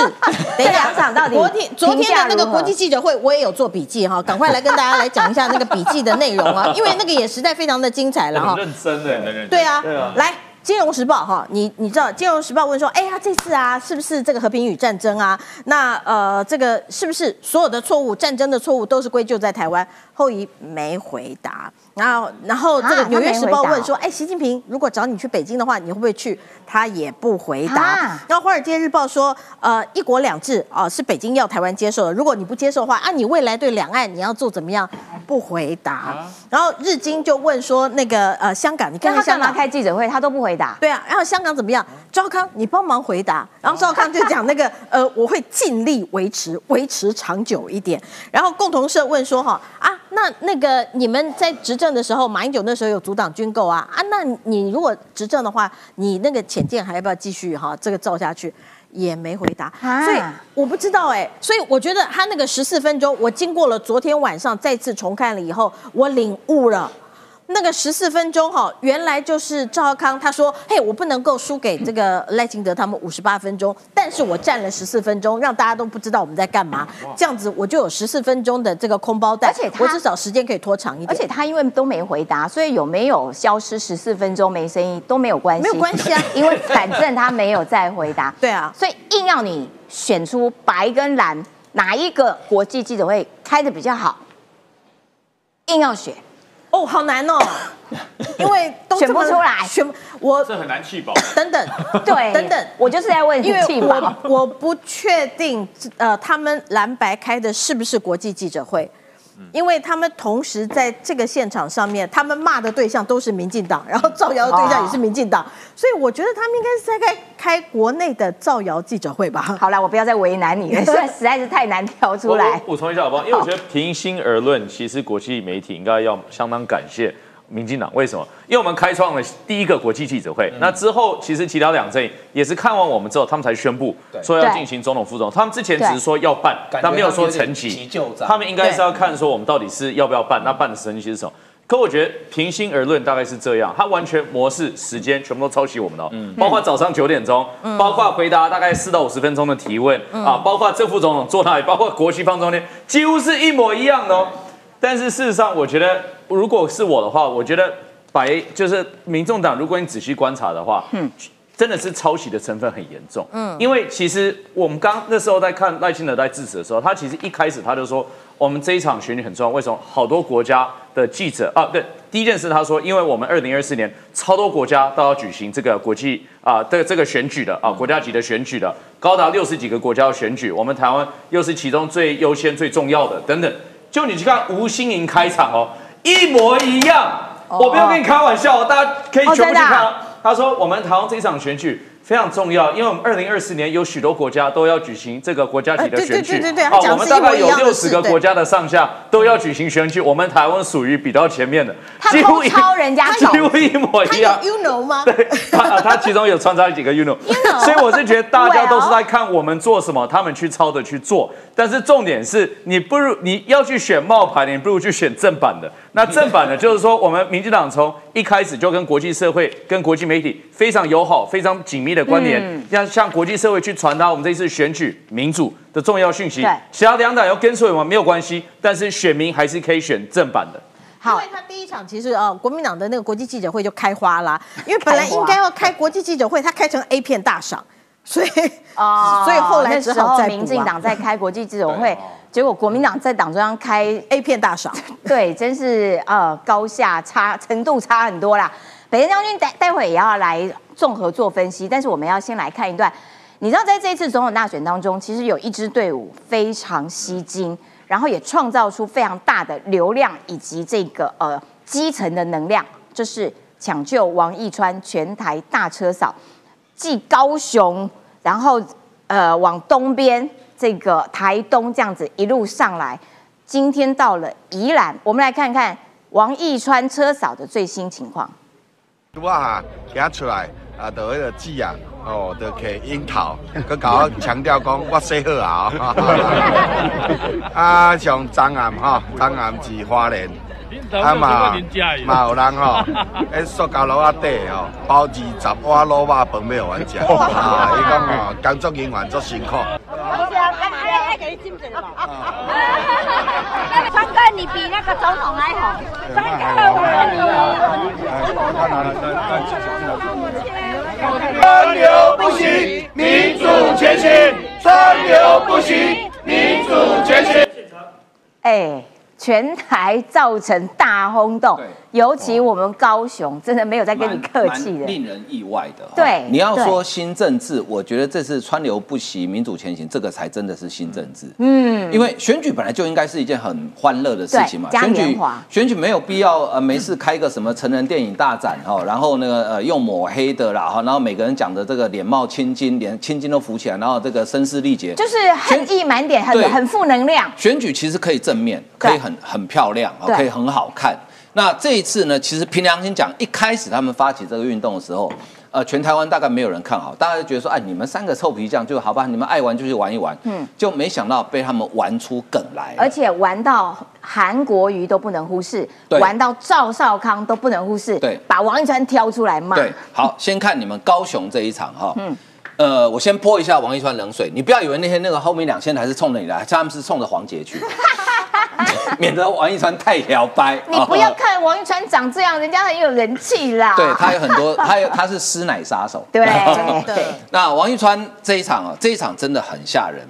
这两场到底？*laughs* 昨天 *laughs* 昨天的那个国际记者会，我也有做笔记哈，赶快来跟大家来讲一下那个笔记的内容啊，*laughs* 因为那个也实在非常的精彩了哈。认真的，对啊，对啊，来。金融时报哈，你你知道金融时报问说，哎呀，这次啊，是不是这个和平与战争啊？那呃，这个是不是所有的错误，战争的错误都是归咎在台湾？后移没回答。然后，然后这个《纽约时报》问说：“哎，习近平如果找你去北京的话，你会不会去？”他也不回答。然后《华尔街日报》说：“呃，一国两制啊，是北京要台湾接受的。如果你不接受的话，啊，你未来对两岸你要做怎么样？”不回答。然后《日经》就问说：“那个呃，香港，你看他干嘛开记者会？他都不回答。”对啊。然后香港怎么样？赵康，你帮忙回答。然后赵康就讲那个呃，我会尽力维持，维持长久一点。然后共同社问说：“哈啊。”那那个你们在执政的时候，马英九那时候有阻挡军购啊。啊，那你如果执政的话，你那个潜舰还要不要继续哈？这个造下去？也没回答，所以我不知道哎，所以我觉得他那个十四分钟，我经过了昨天晚上再次重看了以后，我领悟了，那个十四分钟哈，原来就是赵康他说，嘿，我不能够输给这个赖清德他们五十八分钟，但是我站了十四分钟，让大家都不知道我们在干嘛，这样子我就有十四分钟的这个空包袋，而且我至少时间可以拖长一点。而且他因为都没回答，所以有没有消失十四分钟没声音都没有关系，没有关系啊，因为反正他没有再回答。*laughs* 对啊，所以硬要你选出白跟蓝哪一个国际记者会开的比较好，硬要选。哦，好难哦，*laughs* 因为都选不出来，选我这很难气饱。*laughs* 等等，对，等等，我就是在问，因为我我不确定，呃，他们蓝白开的是不是国际记者会。因为他们同时在这个现场上面，他们骂的对象都是民进党，然后造谣的对象也是民进党，所以我觉得他们应该是在开开国内的造谣记者会吧。好了，我不要再为难你了，现 *laughs* 在实在是太难挑出来。补充一下好不好？因为我觉得平心而论，其实国际媒体应该要相当感谢。民进党为什么？因为我们开创了第一个国际记者会，那之后其实其他两阵也是看完我们之后，他们才宣布说要进行总统副总统。他们之前只是说要办，但没有说成绩。他们应该是要看说我们到底是要不要办，那办的成绩是什么？可我觉得平心而论，大概是这样。他完全模式时间全部都抄袭我们的，包括早上九点钟，包括回答大概四到五十分钟的提问啊，包括正副总统坐那里，包括国旗放中间，几乎是一模一样的哦。但是事实上，我觉得如果是我的话，我觉得白就是民众党，如果你仔细观察的话，嗯，真的是抄袭的成分很严重，嗯，因为其实我们刚那时候在看赖清德在致辞的时候，他其实一开始他就说，我们这一场选举很重要，为什么？好多国家的记者啊，对，第一件事他说，因为我们二零二四年超多国家都要举行这个国际啊的这个选举的啊，国家级的选举的，高达六十几个国家要选举，我们台湾又是其中最优先、最重要的等等。就你去看吴心莹开场哦，一模一样，我不要跟你开玩笑，大家可以全部去看。他说我们台湾这一场选举。非常重要，因为我们二零二四年有许多国家都要举行这个国家级的选举。对对对对好，我们大概有六十个国家的上下都要举行选举，我们台湾属于比较前面的，几乎超人家，*laughs* 几乎一模一样。You know 吗？对，他他其中有穿插几个 You know，所以我是觉得大家都是在看我们做什么，他们去抄的去做。但是重点是你不如你要去选冒牌的，你不如去选正版的。那正版的，就是说我们民进党从一开始就跟国际社会、跟国际媒体非常友好、非常紧密的关联，要向国际社会去传达我们这次选举民主的重要讯息。其他两党要跟随我们没有关系，但是选民还是可以选正版的。好，因为他第一场其实呃，国民党的那个国际记者会就开花啦，因为本来应该要开国际记者会，他开成 A 片大赏，所以啊，*laughs* *laughs* 所以后来之后民进党在开国际记者会。结果国民党在党中央开 *laughs* A 片大赏，对，真是呃高下差程度差很多啦。北田将军待待会也要来综合做分析，但是我们要先来看一段。你知道在这一次总统大选当中，其实有一支队伍非常吸睛，然后也创造出非常大的流量以及这个呃基层的能量，就是抢救王义川全台大车扫，继高雄，然后呃往东边。这个台东这样子一路上来，今天到了宜兰，我们来看看王义川车嫂的最新情况。拄啊行出来啊，就迄个姊啊，哦，就摕樱桃，*laughs* 佮甲我强调讲我洗好啊，*laughs* 啊，像张岩吼，张岩是花莲。啊嘛嘛有人吼，迄 *laughs* 塑胶炉啊底吼包二十碗卤肉饭要互阮食，啊，伊讲吼工作人员足辛苦。给你敬一个吧。*laughs* 川哥，你比那个总统还好。川哥，川流不息，民主前行；川流不息，民主前行。哎。全台造成大轰动，尤其我们高雄真的没有在跟你客气的，令人意外的。对，你要说新政治，我觉得这次川流不息、民主前行，这个才真的是新政治。嗯，因为选举本来就应该是一件很欢乐的事情嘛，选举选举没有必要呃没事开个什么成人电影大展哈，然后那个呃用抹黑的啦哈，然后每个人讲的这个脸貌青筋，连青筋都浮起来，然后这个声嘶力竭，就是恨意满点，很很负能量。选举其实可以正面，可以。很很漂亮啊，可以很好看。那这一次呢，其实凭良心讲，一开始他们发起这个运动的时候，呃，全台湾大概没有人看好，大家就觉得说，哎，你们三个臭皮匠就好吧，你们爱玩就去玩一玩，嗯，就没想到被他们玩出梗来，而且玩到韩国瑜都不能忽视，玩到赵少康都不能忽视，对，把王一川挑出来骂。对，好，先看你们高雄这一场哈，嗯，呃，我先泼一下王一川冷水，你不要以为那天那个后面两千台是冲着你来，他们是冲着黄杰去。*laughs* 免得王一川太摇摆。你不要看王一川长这样，人家很有人气啦。对他有很多，*laughs* 他有他是师奶杀手。对对。那王一川这一场啊，这一场真的很吓人。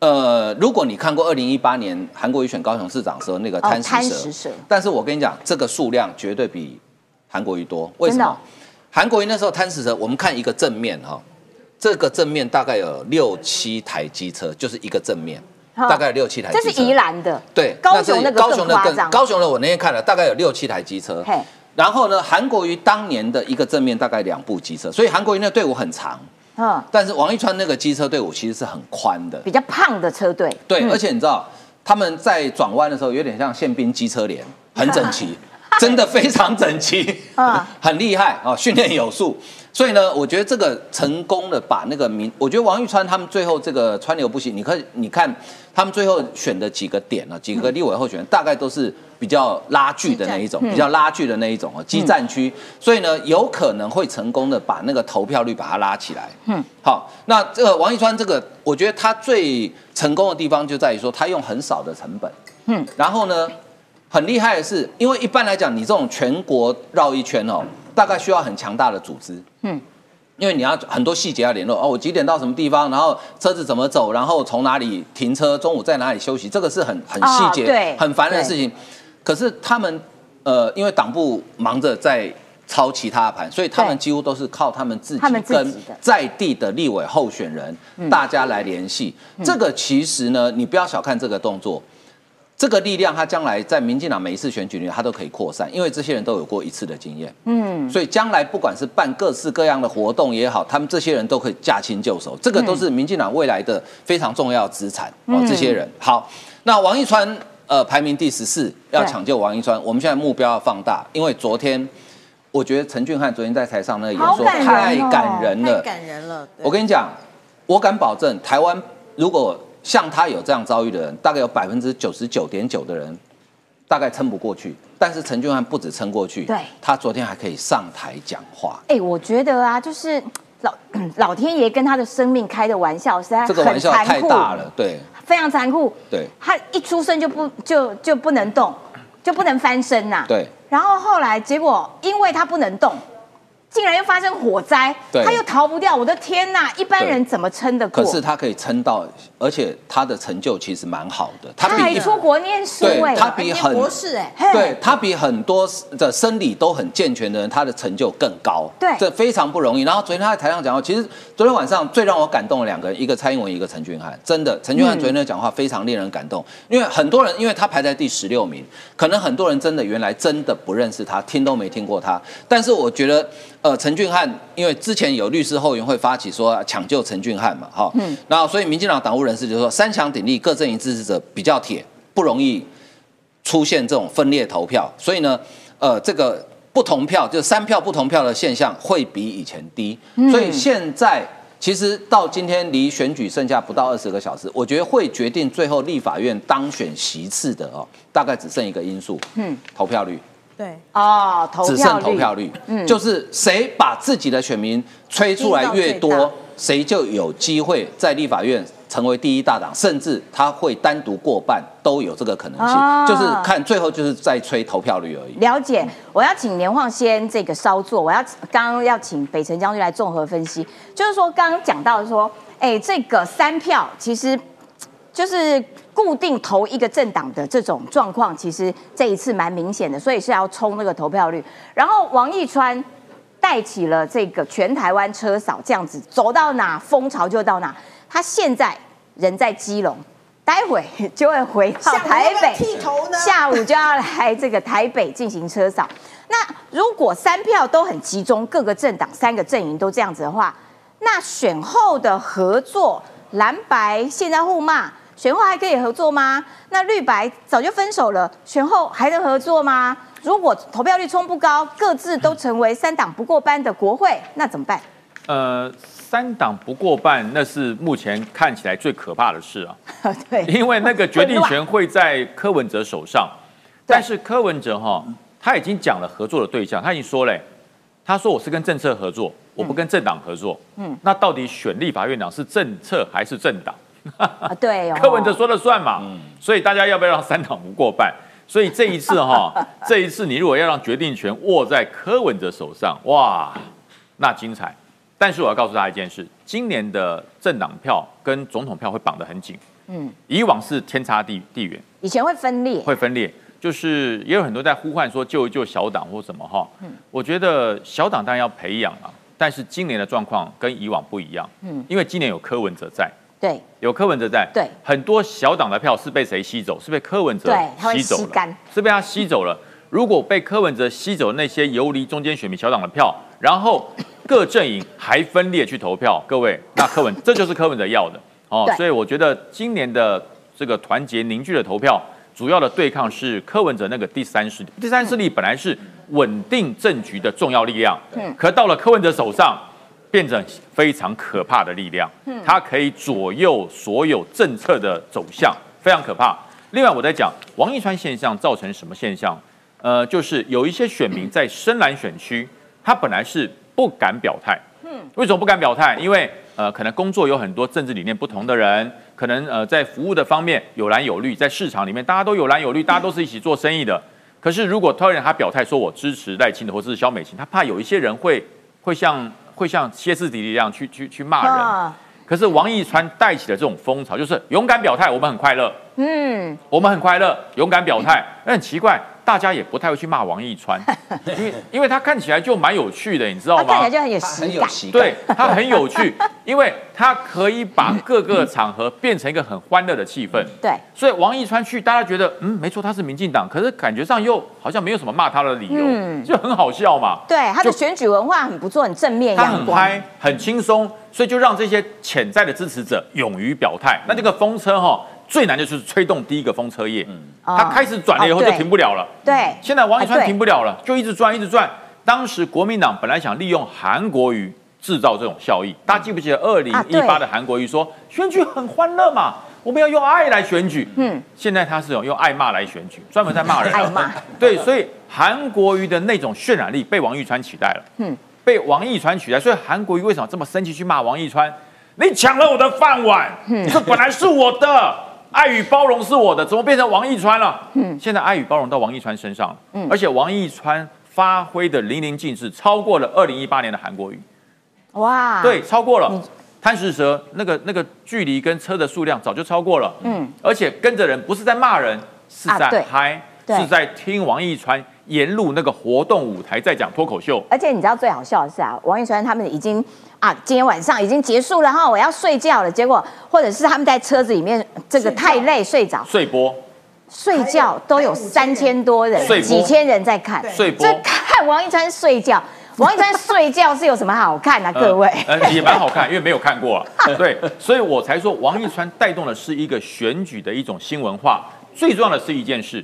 呃，如果你看过二零一八年韩国瑜选高雄市长时候那个贪食蛇，但是我跟你讲，这个数量绝对比韩国瑜多。为什么？韩国瑜那时候贪食蛇，我们看一个正面哈，这个正面大概有六七台机车，就是一个正面。大概有六七台，这是宜兰的，对，高雄那个高雄的更高雄的，我那天看了，大概有六七台机车。然后呢，韩国瑜当年的一个正面大概两部机车，所以韩国瑜那队伍很长。嗯，但是王一川那个机车队伍其实是很宽的，比较胖的车队。对，而且你知道他们在转弯的时候有点像宪兵机车连，很整齐，*laughs* *laughs* 真的非常整齐，啊。*laughs* 很厉害啊，训练有素。所以呢，我觉得这个成功的把那个民，我觉得王玉川他们最后这个川流不息，你可以你看他们最后选的几个点呢，几个立委候选人大概都是比较拉锯的那一种，比较拉锯的那一种啊，激战区，所以呢，有可能会成功的把那个投票率把它拉起来。嗯，好，那这个王玉川这个，我觉得他最成功的地方就在于说，他用很少的成本。嗯，然后呢，很厉害的是，因为一般来讲，你这种全国绕一圈哦。大概需要很强大的组织，嗯，因为你要很多细节要联络哦，我几点到什么地方，然后车子怎么走，然后从哪里停车，中午在哪里休息，这个是很很细节、很烦的事情。可是他们呃，因为党部忙着在抄其他盘，所以他们几乎都是靠他们自己跟在地的立委候选人大家来联系。这个其实呢，你不要小看这个动作。这个力量，他将来在民进党每一次选举里，他都可以扩散，因为这些人都有过一次的经验。嗯，所以将来不管是办各式各样的活动也好，他们这些人都可以驾轻就熟，这个都是民进党未来的非常重要资产哦。这些人好，那王一川呃排名第十四，要抢救王一川，我们现在目标要放大，因为昨天我觉得陈俊翰昨天在台上那个演说太感人了，太感人了。我跟你讲，我敢保证，台湾如果像他有这样遭遇的人，大概有百分之九十九点九的人，大概撑不过去。但是陈俊翰不止撑过去，对，他昨天还可以上台讲话。哎，我觉得啊，就是老老天爷跟他的生命开的玩笑，实在这个玩笑太大了，对，非常残酷。对，他一出生就不就就不能动，就不能翻身呐。对，然后后来结果，因为他不能动。竟然又发生火灾，他又逃不掉！我的天哪，一般人怎么撑得过？可是他可以撑到，而且他的成就其实蛮好的。他还出国念书，对，他比很博士哎，对他比很多的生理都很健全的人，他的成就更高。对，这非常不容易。然后昨天他在台上讲话，其实昨天晚上最让我感动的两个人，一个蔡英文，一个陈俊翰。真的，陈俊翰昨天的讲话非常令人感动，因为很多人因为他排在第十六名，可能很多人真的原来真的不认识他，听都没听过他。但是我觉得。呃，陈俊翰，因为之前有律师后援会发起说抢救陈俊翰嘛，哈，嗯，然后所以民进党党务人士就说三强鼎立，各阵营支持者比较铁，不容易出现这种分裂投票，所以呢，呃，这个不同票就三票不同票的现象会比以前低，所以现在其实到今天离选举剩下不到二十个小时，我觉得会决定最后立法院当选席次的哦，大概只剩一个因素，嗯，投票率。对。哦，只剩投票率，嗯，就是谁把自己的选民吹出来越多，谁就有机会在立法院成为第一大党，甚至他会单独过半，都有这个可能性。就是看最后就是在吹投票率而已。了解，我要请连晃先这个稍作，我要刚刚要请北辰将军来综合分析，就是说刚刚讲到说，哎，这个三票其实就是。固定投一个政党的这种状况，其实这一次蛮明显的，所以是要冲那个投票率。然后王义川带起了这个全台湾车扫，这样子走到哪风潮就到哪。他现在人在基隆，待会就会回到台北，下午就要来这个台北进行车扫。那如果三票都很集中，各个政党三个阵营都这样子的话，那选后的合作蓝白现在互骂。选后还可以合作吗？那绿白早就分手了，选后还能合作吗？如果投票率冲不高，各自都成为三党不过半的国会，那怎么办？呃，三党不过半，那是目前看起来最可怕的事啊。*laughs* 对，因为那个决定权会在柯文哲手上，但是柯文哲哈，他已经讲了合作的对象，他已经说嘞，他说我是跟政策合作，我不跟政党合作。嗯，那到底选立法院长是政策还是政党？啊，对，柯文哲说了算嘛。嗯，所以大家要不要让三党不过半？所以这一次哈，*laughs* 这一次你如果要让决定权握在柯文哲手上，哇，那精彩。但是我要告诉大家一件事：今年的政党票跟总统票会绑得很紧。嗯，以往是天差地地远，以前会分裂，会分裂，就是也有很多在呼唤说救一救小党或什么哈。嗯，我觉得小党当然要培养啊，但是今年的状况跟以往不一样。嗯，因为今年有柯文哲在，对，有柯文哲在，对，很多小党的票是被谁吸走？是被柯文哲吸走了，是被他吸走了。如果被柯文哲吸走那些游离中间选民小党的票，然后。*coughs* 各阵营还分裂去投票，各位，那柯文这就是柯文哲要的哦，所以我觉得今年的这个团结凝聚的投票，主要的对抗是柯文哲那个第三势力。第三势力本来是稳定政局的重要力量，嗯，可到了柯文哲手上，变成非常可怕的力量，嗯，它可以左右所有政策的走向，非常可怕。另外，我在讲王一川现象造成什么现象？呃，就是有一些选民在深蓝选区，他本来是。不敢表态，嗯，为什么不敢表态？因为呃，可能工作有很多政治理念不同的人，可能呃，在服务的方面有蓝有绿，在市场里面大家都有蓝有绿，大家都是一起做生意的。可是如果突然他表态说我支持赖清德或者是萧美琴，他怕有一些人会会像会像歇斯底里一样去去去骂人。可是王一川带起的这种风潮，就是勇敢表态，我们很快乐，嗯，我们很快乐，勇敢表态，*laughs* 那很奇怪。大家也不太会去骂王一川，*laughs* 因为因为他看起来就蛮有趣的，你知道吗？看起来就很有喜感，对他很有趣，*laughs* 因为他可以把各个场合变成一个很欢乐的气氛。对，所以王一川去，大家觉得嗯，没错，他是民进党，可是感觉上又好像没有什么骂他的理由，就很好笑嘛。对，他的选举文化很不错，很正面，他很嗨，很轻松，所以就让这些潜在的支持者勇于表态。那这个风车哈。最难的就是吹动第一个风车叶，它开始转了以后就停不了了。对，现在王一川停不了了，就一直转，一直转。当时国民党本来想利用韩国瑜制造这种效益，大家记不记得二零一八的韩国瑜说选举很欢乐嘛，我们要用爱来选举。嗯，现在他是用用爱骂来选举，专门在骂人。爱骂。*laughs* 对，所以韩国瑜的那种渲染力被王一川取代了。嗯，被王一川取代，所以韩国瑜为什么这么生气去骂王一川？你抢了我的饭碗，这本来是我的。爱与包容是我的，怎么变成王一川了？嗯，现在爱与包容到王一川身上了。嗯，而且王一川发挥的淋漓尽致，超过了二零一八年的韩国瑜。哇，对，超过了。贪食蛇那个那个距离跟车的数量早就超过了。嗯，而且跟着人不是在骂人，是在嗨，是在听王一川沿路那个活动舞台在讲脱口秀。而且你知道最好笑的是啊，王一川他们已经。啊，今天晚上已经结束了哈，我要睡觉了。结果或者是他们在车子里面，这个太累睡着。睡播，睡觉都有三千多人，几千人在看。睡播，这看王一川睡觉，*laughs* 王一川睡觉是有什么好看啊？各位，呃，也蛮好看，因为没有看过。*laughs* 对，所以我才说王一川带动的是一个选举的一种新文化。最重要的是一件事，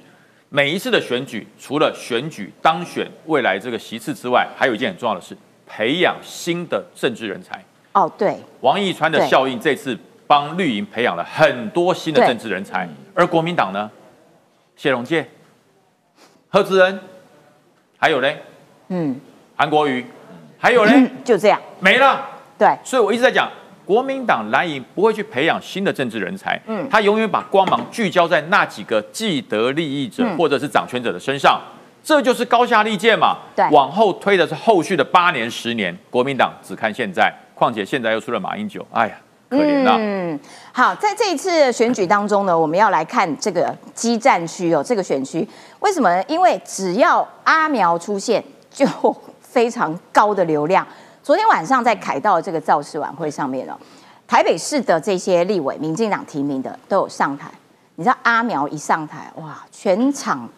每一次的选举，除了选举当选未来这个席次之外，还有一件很重要的事。培养新的政治人才。哦，对，王义川的效应这次帮绿营培养了很多新的政治人才，而国民党呢，谢龙介、贺志恩，还有嘞，嗯，韩国瑜，还有嘞，就这样。没了。对，所以我一直在讲，国民党蓝营不会去培养新的政治人才，嗯，他永远把光芒聚焦在那几个既得利益者或者是掌权者的身上。这就是高下立见嘛。对，往后推的是后续的八年、十年，国民党只看现在。况且现在又出了马英九，哎呀，可怜啊。嗯，好，在这一次选举当中呢，我们要来看这个基站区哦，这个选区为什么？因为只要阿苗出现，就非常高的流量。昨天晚上在凯道这个造势晚会上面哦，台北市的这些立委，民进党提名的都有上台。你知道阿苗一上台，哇，全场。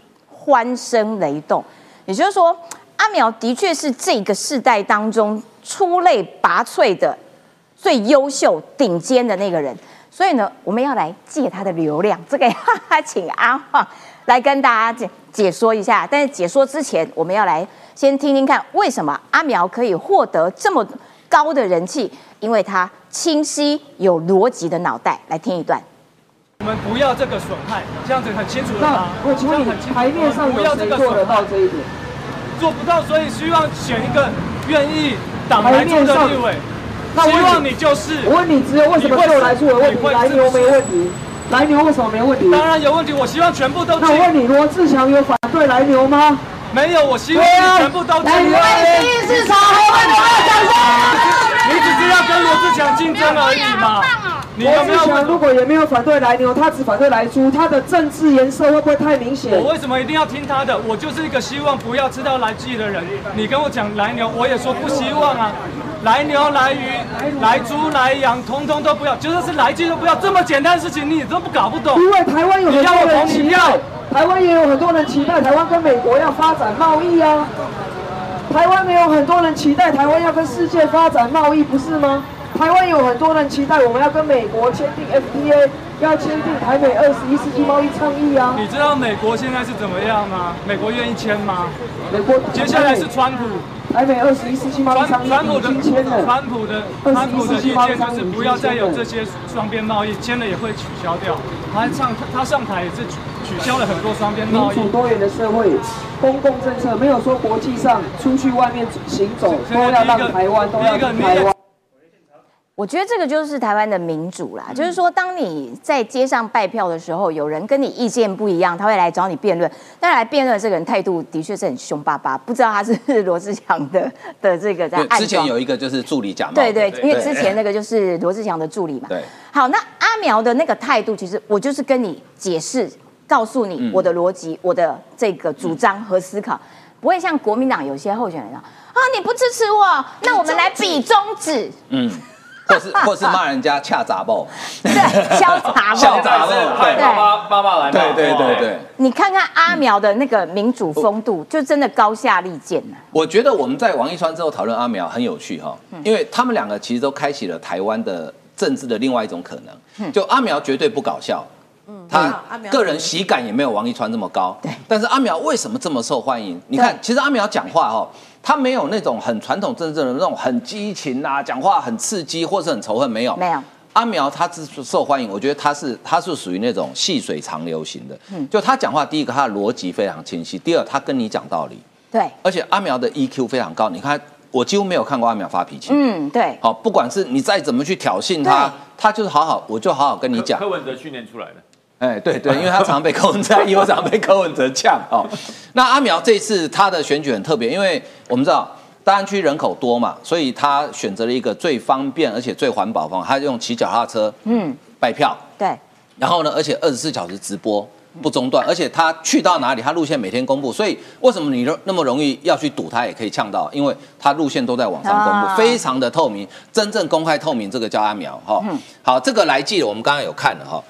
欢声雷动，也就是说，阿苗的确是这个世代当中出类拔萃的最优秀、顶尖的那个人。所以呢，我们要来借他的流量，这个要请阿晃来跟大家解解说一下。但是解说之前，我们要来先听听看，为什么阿苗可以获得这么高的人气？因为他清晰有逻辑的脑袋。来听一段。我们不要这个损害，这样子很清楚了吗？我请问你，台面上不要这个做得到这一点？做不到，所以希望选一个愿意挡来猪的立委。那希望你就是。我问你，只有为什么就来猪有问题？来牛没问题？来牛为什么没问题？当然有问题，我希望全部都。那我问你，罗志祥有反对来牛吗？没有，我希望全部都。来牛市场，我们都要掌声。你只是要跟罗志祥竞争而已嘛？罗志祥如果也没有反对来牛，他只反对来猪，他的政治颜色会不会太明显？我为什么一定要听他的？我就是一个希望不要吃到来鸡的人。你跟我讲来牛，我也说不希望啊。来牛、来鱼、来猪、来羊，通通都不要，就算是来鸡都不要。这么简单的事情你都不搞不懂。因为台湾有很多人期待，台湾也有很多人期待台湾跟美国要发展贸易啊。台湾没有很多人期待台湾要跟世界发展贸易，不是吗？台湾有很多人期待我们要跟美国签订 FTA，要签订台美二十一世纪贸易倡议啊！你知道美国现在是怎么样吗？美国愿意签吗？美国接下来是川普，台美二十一世纪贸易倡议已经签了。川普的川普的意见就是不要再有这些双边贸易，签了也会取消掉。他上他上台也是取取消了很多双边贸易。民主多元的社会，公共政策没有说国际上出去外面行走都要让台湾都要台湾。我觉得这个就是台湾的民主啦，就是说，当你在街上拜票的时候，有人跟你意见不一样，他会来找你辩论。但来辩论这个人态度的确是很凶巴巴，不知道他是 *laughs* 罗志祥的的这个在暗之前有一个就是助理假冒，对对，因为之前那个就是罗志祥的助理嘛。对。好，那阿苗的那个态度，其实我就是跟你解释，告诉你我的逻辑，我的这个主张和思考，不会像国民党有些候选人啊，啊你不支持我，那我们来比中指。嗯。或是 *laughs* 或是骂人家恰杂报，*laughs* 对，潇洒潇杂报，对，妈妈妈妈来，对对对对。你看看阿苗的那个民主风度，就真的高下立见呢。我觉得我们在王一川之后讨论阿苗很有趣哈，因为他们两个其实都开启了台湾的政治的另外一种可能。就阿苗绝对不搞笑，他个人喜感也没有王一川这么高。对，但是阿苗为什么这么受欢迎？你看，其实阿苗讲话哈。他没有那种很传统政治的那种很激情啊，讲话很刺激或是很仇恨，没有。没有。阿苗他之受欢迎，我觉得他是他是属于那种细水长流型的。嗯。就他讲话，第一个他的逻辑非常清晰，第二他跟你讲道理。对。而且阿苗的 EQ 非常高，你看我几乎没有看过阿苗发脾气。嗯，对。好，不管是你再怎么去挑衅他，他就是好好，我就好好跟你讲。柯文哲训练出来的。哎，对对，*laughs* 因为他常被柯文哲，因为常被柯文哲呛哦。那阿苗这次他的选举很特别，因为我们知道。大安区人口多嘛，所以他选择了一个最方便而且最环保方法，他用骑脚踏车，嗯，拜票，对，然后呢，而且二十四小时直播不中断，而且他去到哪里，他路线每天公布，所以为什么你那么容易要去堵他也可以呛到？因为他路线都在网上公布，非常的透明，真正公开透明，这个叫阿苗哈。好，这个来记我们刚刚有看了哈，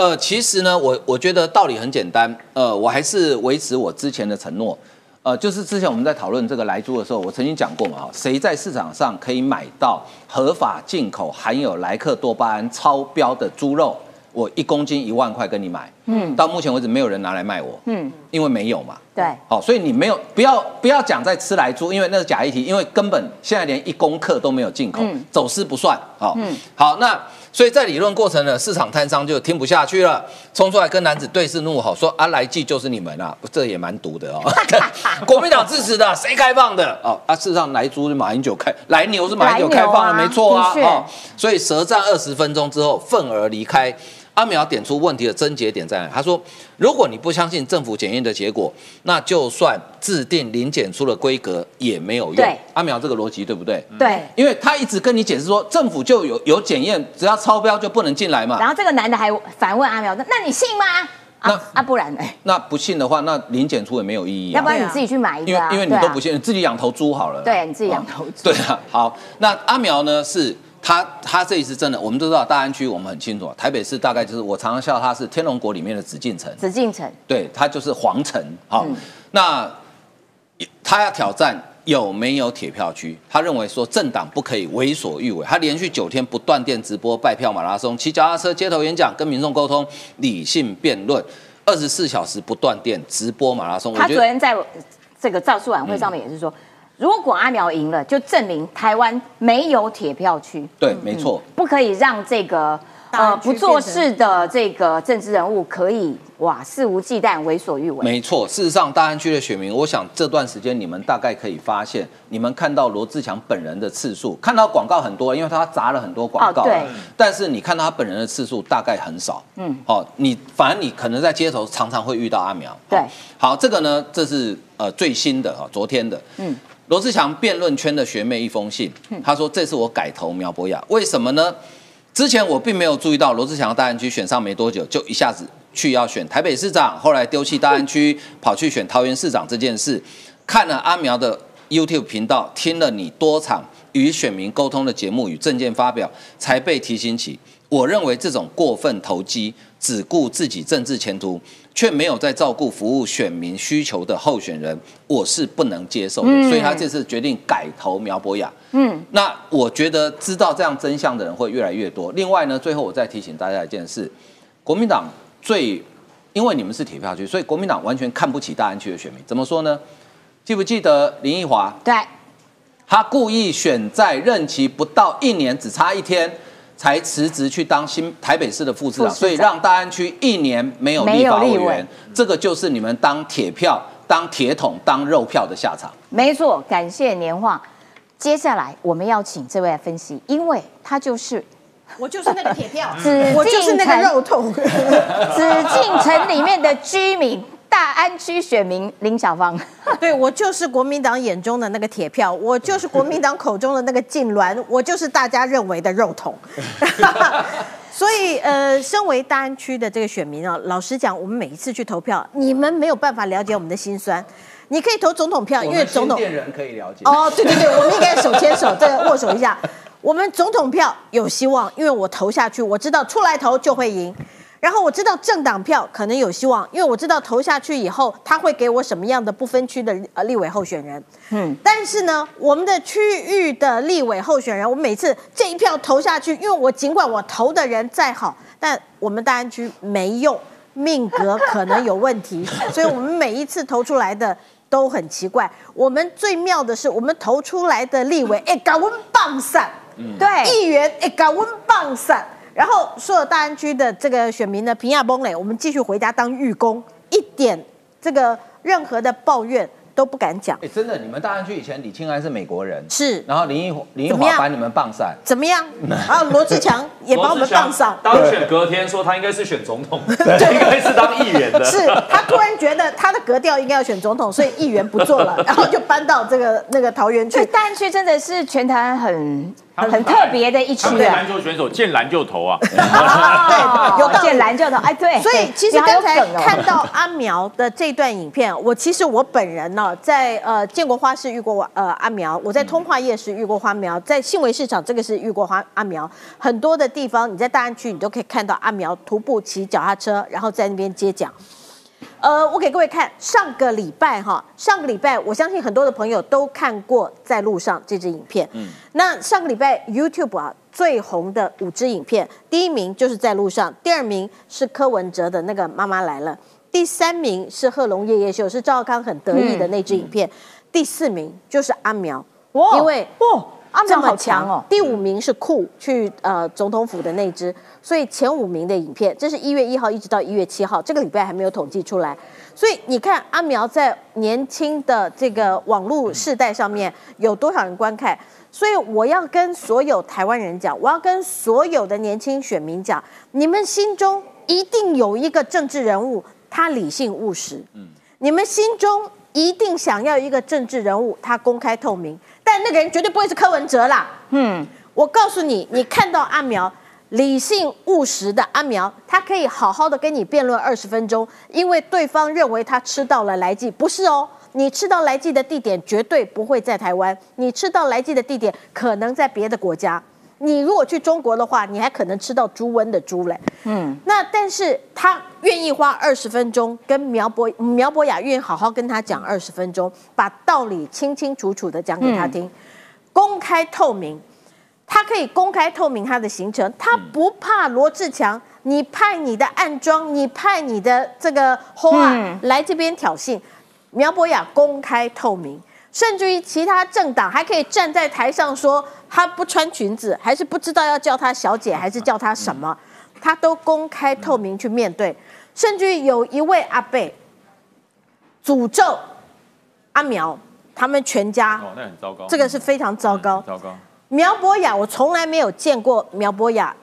呃，其实呢，我我觉得道理很简单，呃，我还是维持我之前的承诺。呃，就是之前我们在讨论这个来猪的时候，我曾经讲过嘛，哈，谁在市场上可以买到合法进口含有莱克多巴胺超标的猪肉，我一公斤一万块跟你买，嗯，到目前为止没有人拿来卖我，嗯，因为没有嘛，对，好，所以你没有不要不要讲在吃来猪，因为那是假议题，因为根本现在连一公克都没有进口，走私不算，好，嗯，好，那。所以在理论过程呢，市场摊商就听不下去了，冲出来跟男子对视怒吼说：“啊，来记就是你们啊，这也蛮毒的哦。*laughs* 国民党支持的，谁开放的？哦，啊，事实上来猪是马英九开，来牛是马英九开放的，没错啊。哦，所以舌战二十分钟之后，愤而离开。阿苗点出问题的症结点在哪？他说：“如果你不相信政府检验的结果，那就算制定零检出的规格也没有用。”阿苗这个逻辑对不对？对，因为他一直跟你解释说，政府就有有检验，只要超标就不能进来嘛。然后这个男的还反问阿苗：“那你信吗？”那啊，不然呢？那不信的话，那零检出也没有意义。要不然你自己去买一个，因为因为你都不信，你自己养头猪好了。对，你自己养头猪。对啊，好，那阿苗呢是？他他这一次真的，我们都知道大安区，我们很清楚，台北市大概就是我常常笑他是天龙国里面的紫禁城。紫禁城，对他就是皇城。好，那他要挑战有没有铁票区？他认为说政党不可以为所欲为。他连续九天不断电直播拜票马拉松，骑脚踏车街头演讲，跟民众沟通，理性辩论，二十四小时不断电直播马拉松。他昨天在这个造势晚会上面也是说，如果阿苗赢了，就证明台湾没有铁票区。对，没错，不可以让这个。呃，不做事的这个政治人物可以哇肆无忌惮、为所欲为。没错，事实上大安区的选民，我想这段时间你们大概可以发现，你们看到罗志强本人的次数，看到广告很多，因为他砸了很多广告。对。但是你看到他本人的次数大概很少。嗯。好，你反正你可能在街头常常会遇到阿苗。对。好，这个呢，这是呃最新的哦，昨天的。嗯。罗志祥辩论圈的学妹一封信，他说：“这次我改投苗博雅，为什么呢？”之前我并没有注意到罗志祥大安区选上没多久，就一下子去要选台北市长，后来丢弃大安区跑去选桃园市长这件事。看了阿苗的 YouTube 频道，听了你多场与选民沟通的节目与政见发表，才被提醒起。我认为这种过分投机、只顾自己政治前途，却没有在照顾服务选民需求的候选人，我是不能接受的。所以他这次决定改投苗博雅。嗯，那我觉得知道这样真相的人会越来越多。另外呢，最后我再提醒大家一件事：国民党最因为你们是铁票区，所以国民党完全看不起大安区的选民。怎么说呢？记不记得林奕华？对，他故意选在任期不到一年，只差一天。才辞职去当新台北市的副市长，所以让大安区一年没有立法委员，这个就是你们当铁票、当铁桶、当肉票的下场。没错，感谢年画。接下来我们要请这位来分析，因为他就是我就是那个铁票，*laughs* 我就是那个肉桶，*laughs* 紫禁城里面的居民。大安区选民林小芳，*laughs* 对我就是国民党眼中的那个铁票，我就是国民党口中的那个痉挛，*laughs* 我就是大家认为的肉桶。*laughs* 所以，呃，身为大安区的这个选民啊，老实讲，我们每一次去投票，你们没有办法了解我们的心酸。你可以投总统票，因为总统人可以了解。哦，对对对，我们应该手牵手，再握手一下。我们总统票有希望，因为我投下去，我知道出来投就会赢。然后我知道政党票可能有希望，因为我知道投下去以后他会给我什么样的不分区的呃立委候选人。嗯，但是呢，我们的区域的立委候选人，我每次这一票投下去，因为我尽管我投的人再好，但我们大安区没用，命格可能有问题，*laughs* 所以我们每一次投出来的都很奇怪。我们最妙的是，我们投出来的立委，*laughs* 哎，搞温棒散，对，议员，哎，搞温棒散。然后所有大安区的这个选民呢，平亚崩嘞，我们继续回家当狱工，一点这个任何的抱怨。都不敢讲。哎，真的，你们大安区以前李庆安是美国人，是。然后林奕林奕华把你们棒散，怎么样？然 *laughs* 后罗志强也把我们棒散。当选隔天说他应该是选总统，*laughs* 应该是当议员的。是他突然觉得他的格调应该要选总统，所以议员不做了，*laughs* 然后就搬到这个那个桃园去。大安区真的是全台很。很特别的一群啊！篮球选手见篮就投啊！*laughs* 对，有见篮就投，哎，对。所以其实刚才看到阿苗的这段影片，我其实我本人呢，在呃建国花市遇过呃阿苗，我在通化夜市遇过花苗，在信维市场这个是遇过花阿苗，很多的地方你在大安区你都可以看到阿苗徒步骑脚踏车，然后在那边接讲。呃，我给各位看上个礼拜哈，上个礼拜我相信很多的朋友都看过在路上这支影片。嗯，那上个礼拜 YouTube 啊最红的五支影片，第一名就是在路上，第二名是柯文哲的那个妈妈来了，第三名是贺龙夜夜秀，是赵康很得意的那支影片，第四名就是阿苗，因为哇。这么强哦！第五名是酷去呃总统府的那支，所以前五名的影片，这是一月一号一直到一月七号，这个礼拜还没有统计出来。所以你看阿苗在年轻的这个网络世代上面有多少人观看？所以我要跟所有台湾人讲，我要跟所有的年轻选民讲，你们心中一定有一个政治人物，他理性务实。嗯，你们心中一定想要一个政治人物，他公开透明。但那个人绝对不会是柯文哲啦。嗯，我告诉你，你看到阿苗理性务实的阿苗，他可以好好的跟你辩论二十分钟，因为对方认为他吃到了来记，不是哦，你吃到来记的地点绝对不会在台湾，你吃到来记的地点可能在别的国家。你如果去中国的话，你还可能吃到猪瘟的猪嘞。嗯，那但是他愿意花二十分钟跟苗博苗博雅愿意好好跟他讲二十分钟，把道理清清楚楚的讲给他听，公开透明，他可以公开透明他的行程，他不怕罗志强，你派你的暗装，你派你的这个花来这边挑衅，苗博雅公开透明。甚至于其他政党还可以站在台上说他不穿裙子，还是不知道要叫他小姐，还是叫他什么，他都公开透明去面对。甚至于有一位阿贝诅咒阿苗他们全家，哦，那很糟糕，这个是非常糟糕。糟糕。苗博雅，我从来没有见过苗博雅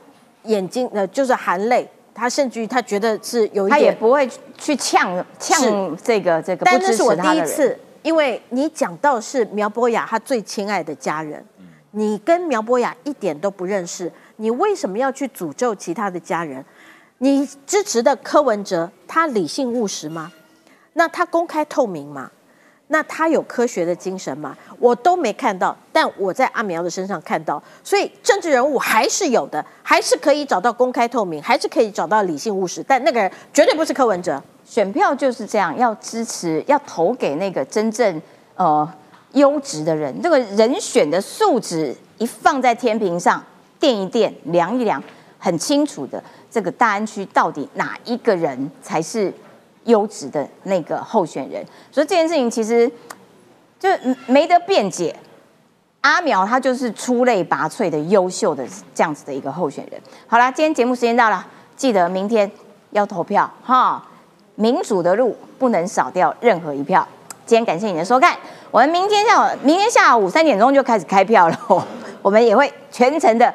眼睛呃，就是含泪。他甚至于他觉得是有一点，他也不会去呛呛这个这个，但那是我第一次。因为你讲到是苗博雅他最亲爱的家人，你跟苗博雅一点都不认识，你为什么要去诅咒其他的家人？你支持的柯文哲，他理性务实吗？那他公开透明吗？那他有科学的精神吗？我都没看到，但我在阿苗的身上看到，所以政治人物还是有的，还是可以找到公开透明，还是可以找到理性务实，但那个人绝对不是柯文哲。选票就是这样，要支持，要投给那个真正呃优质的人。这个人选的素质一放在天平上垫一垫，量一量，很清楚的。这个大安区到底哪一个人才是优质的那个候选人？所以这件事情其实就没得辩解。阿苗他就是出类拔萃的优秀的这样子的一个候选人。好了，今天节目时间到了，记得明天要投票哈。民主的路不能少掉任何一票。今天感谢你的收看，我们明天下午明天下午三点钟就开始开票了，*laughs* 我们也会全程的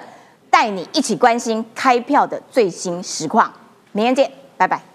带你一起关心开票的最新实况。明天见，拜拜。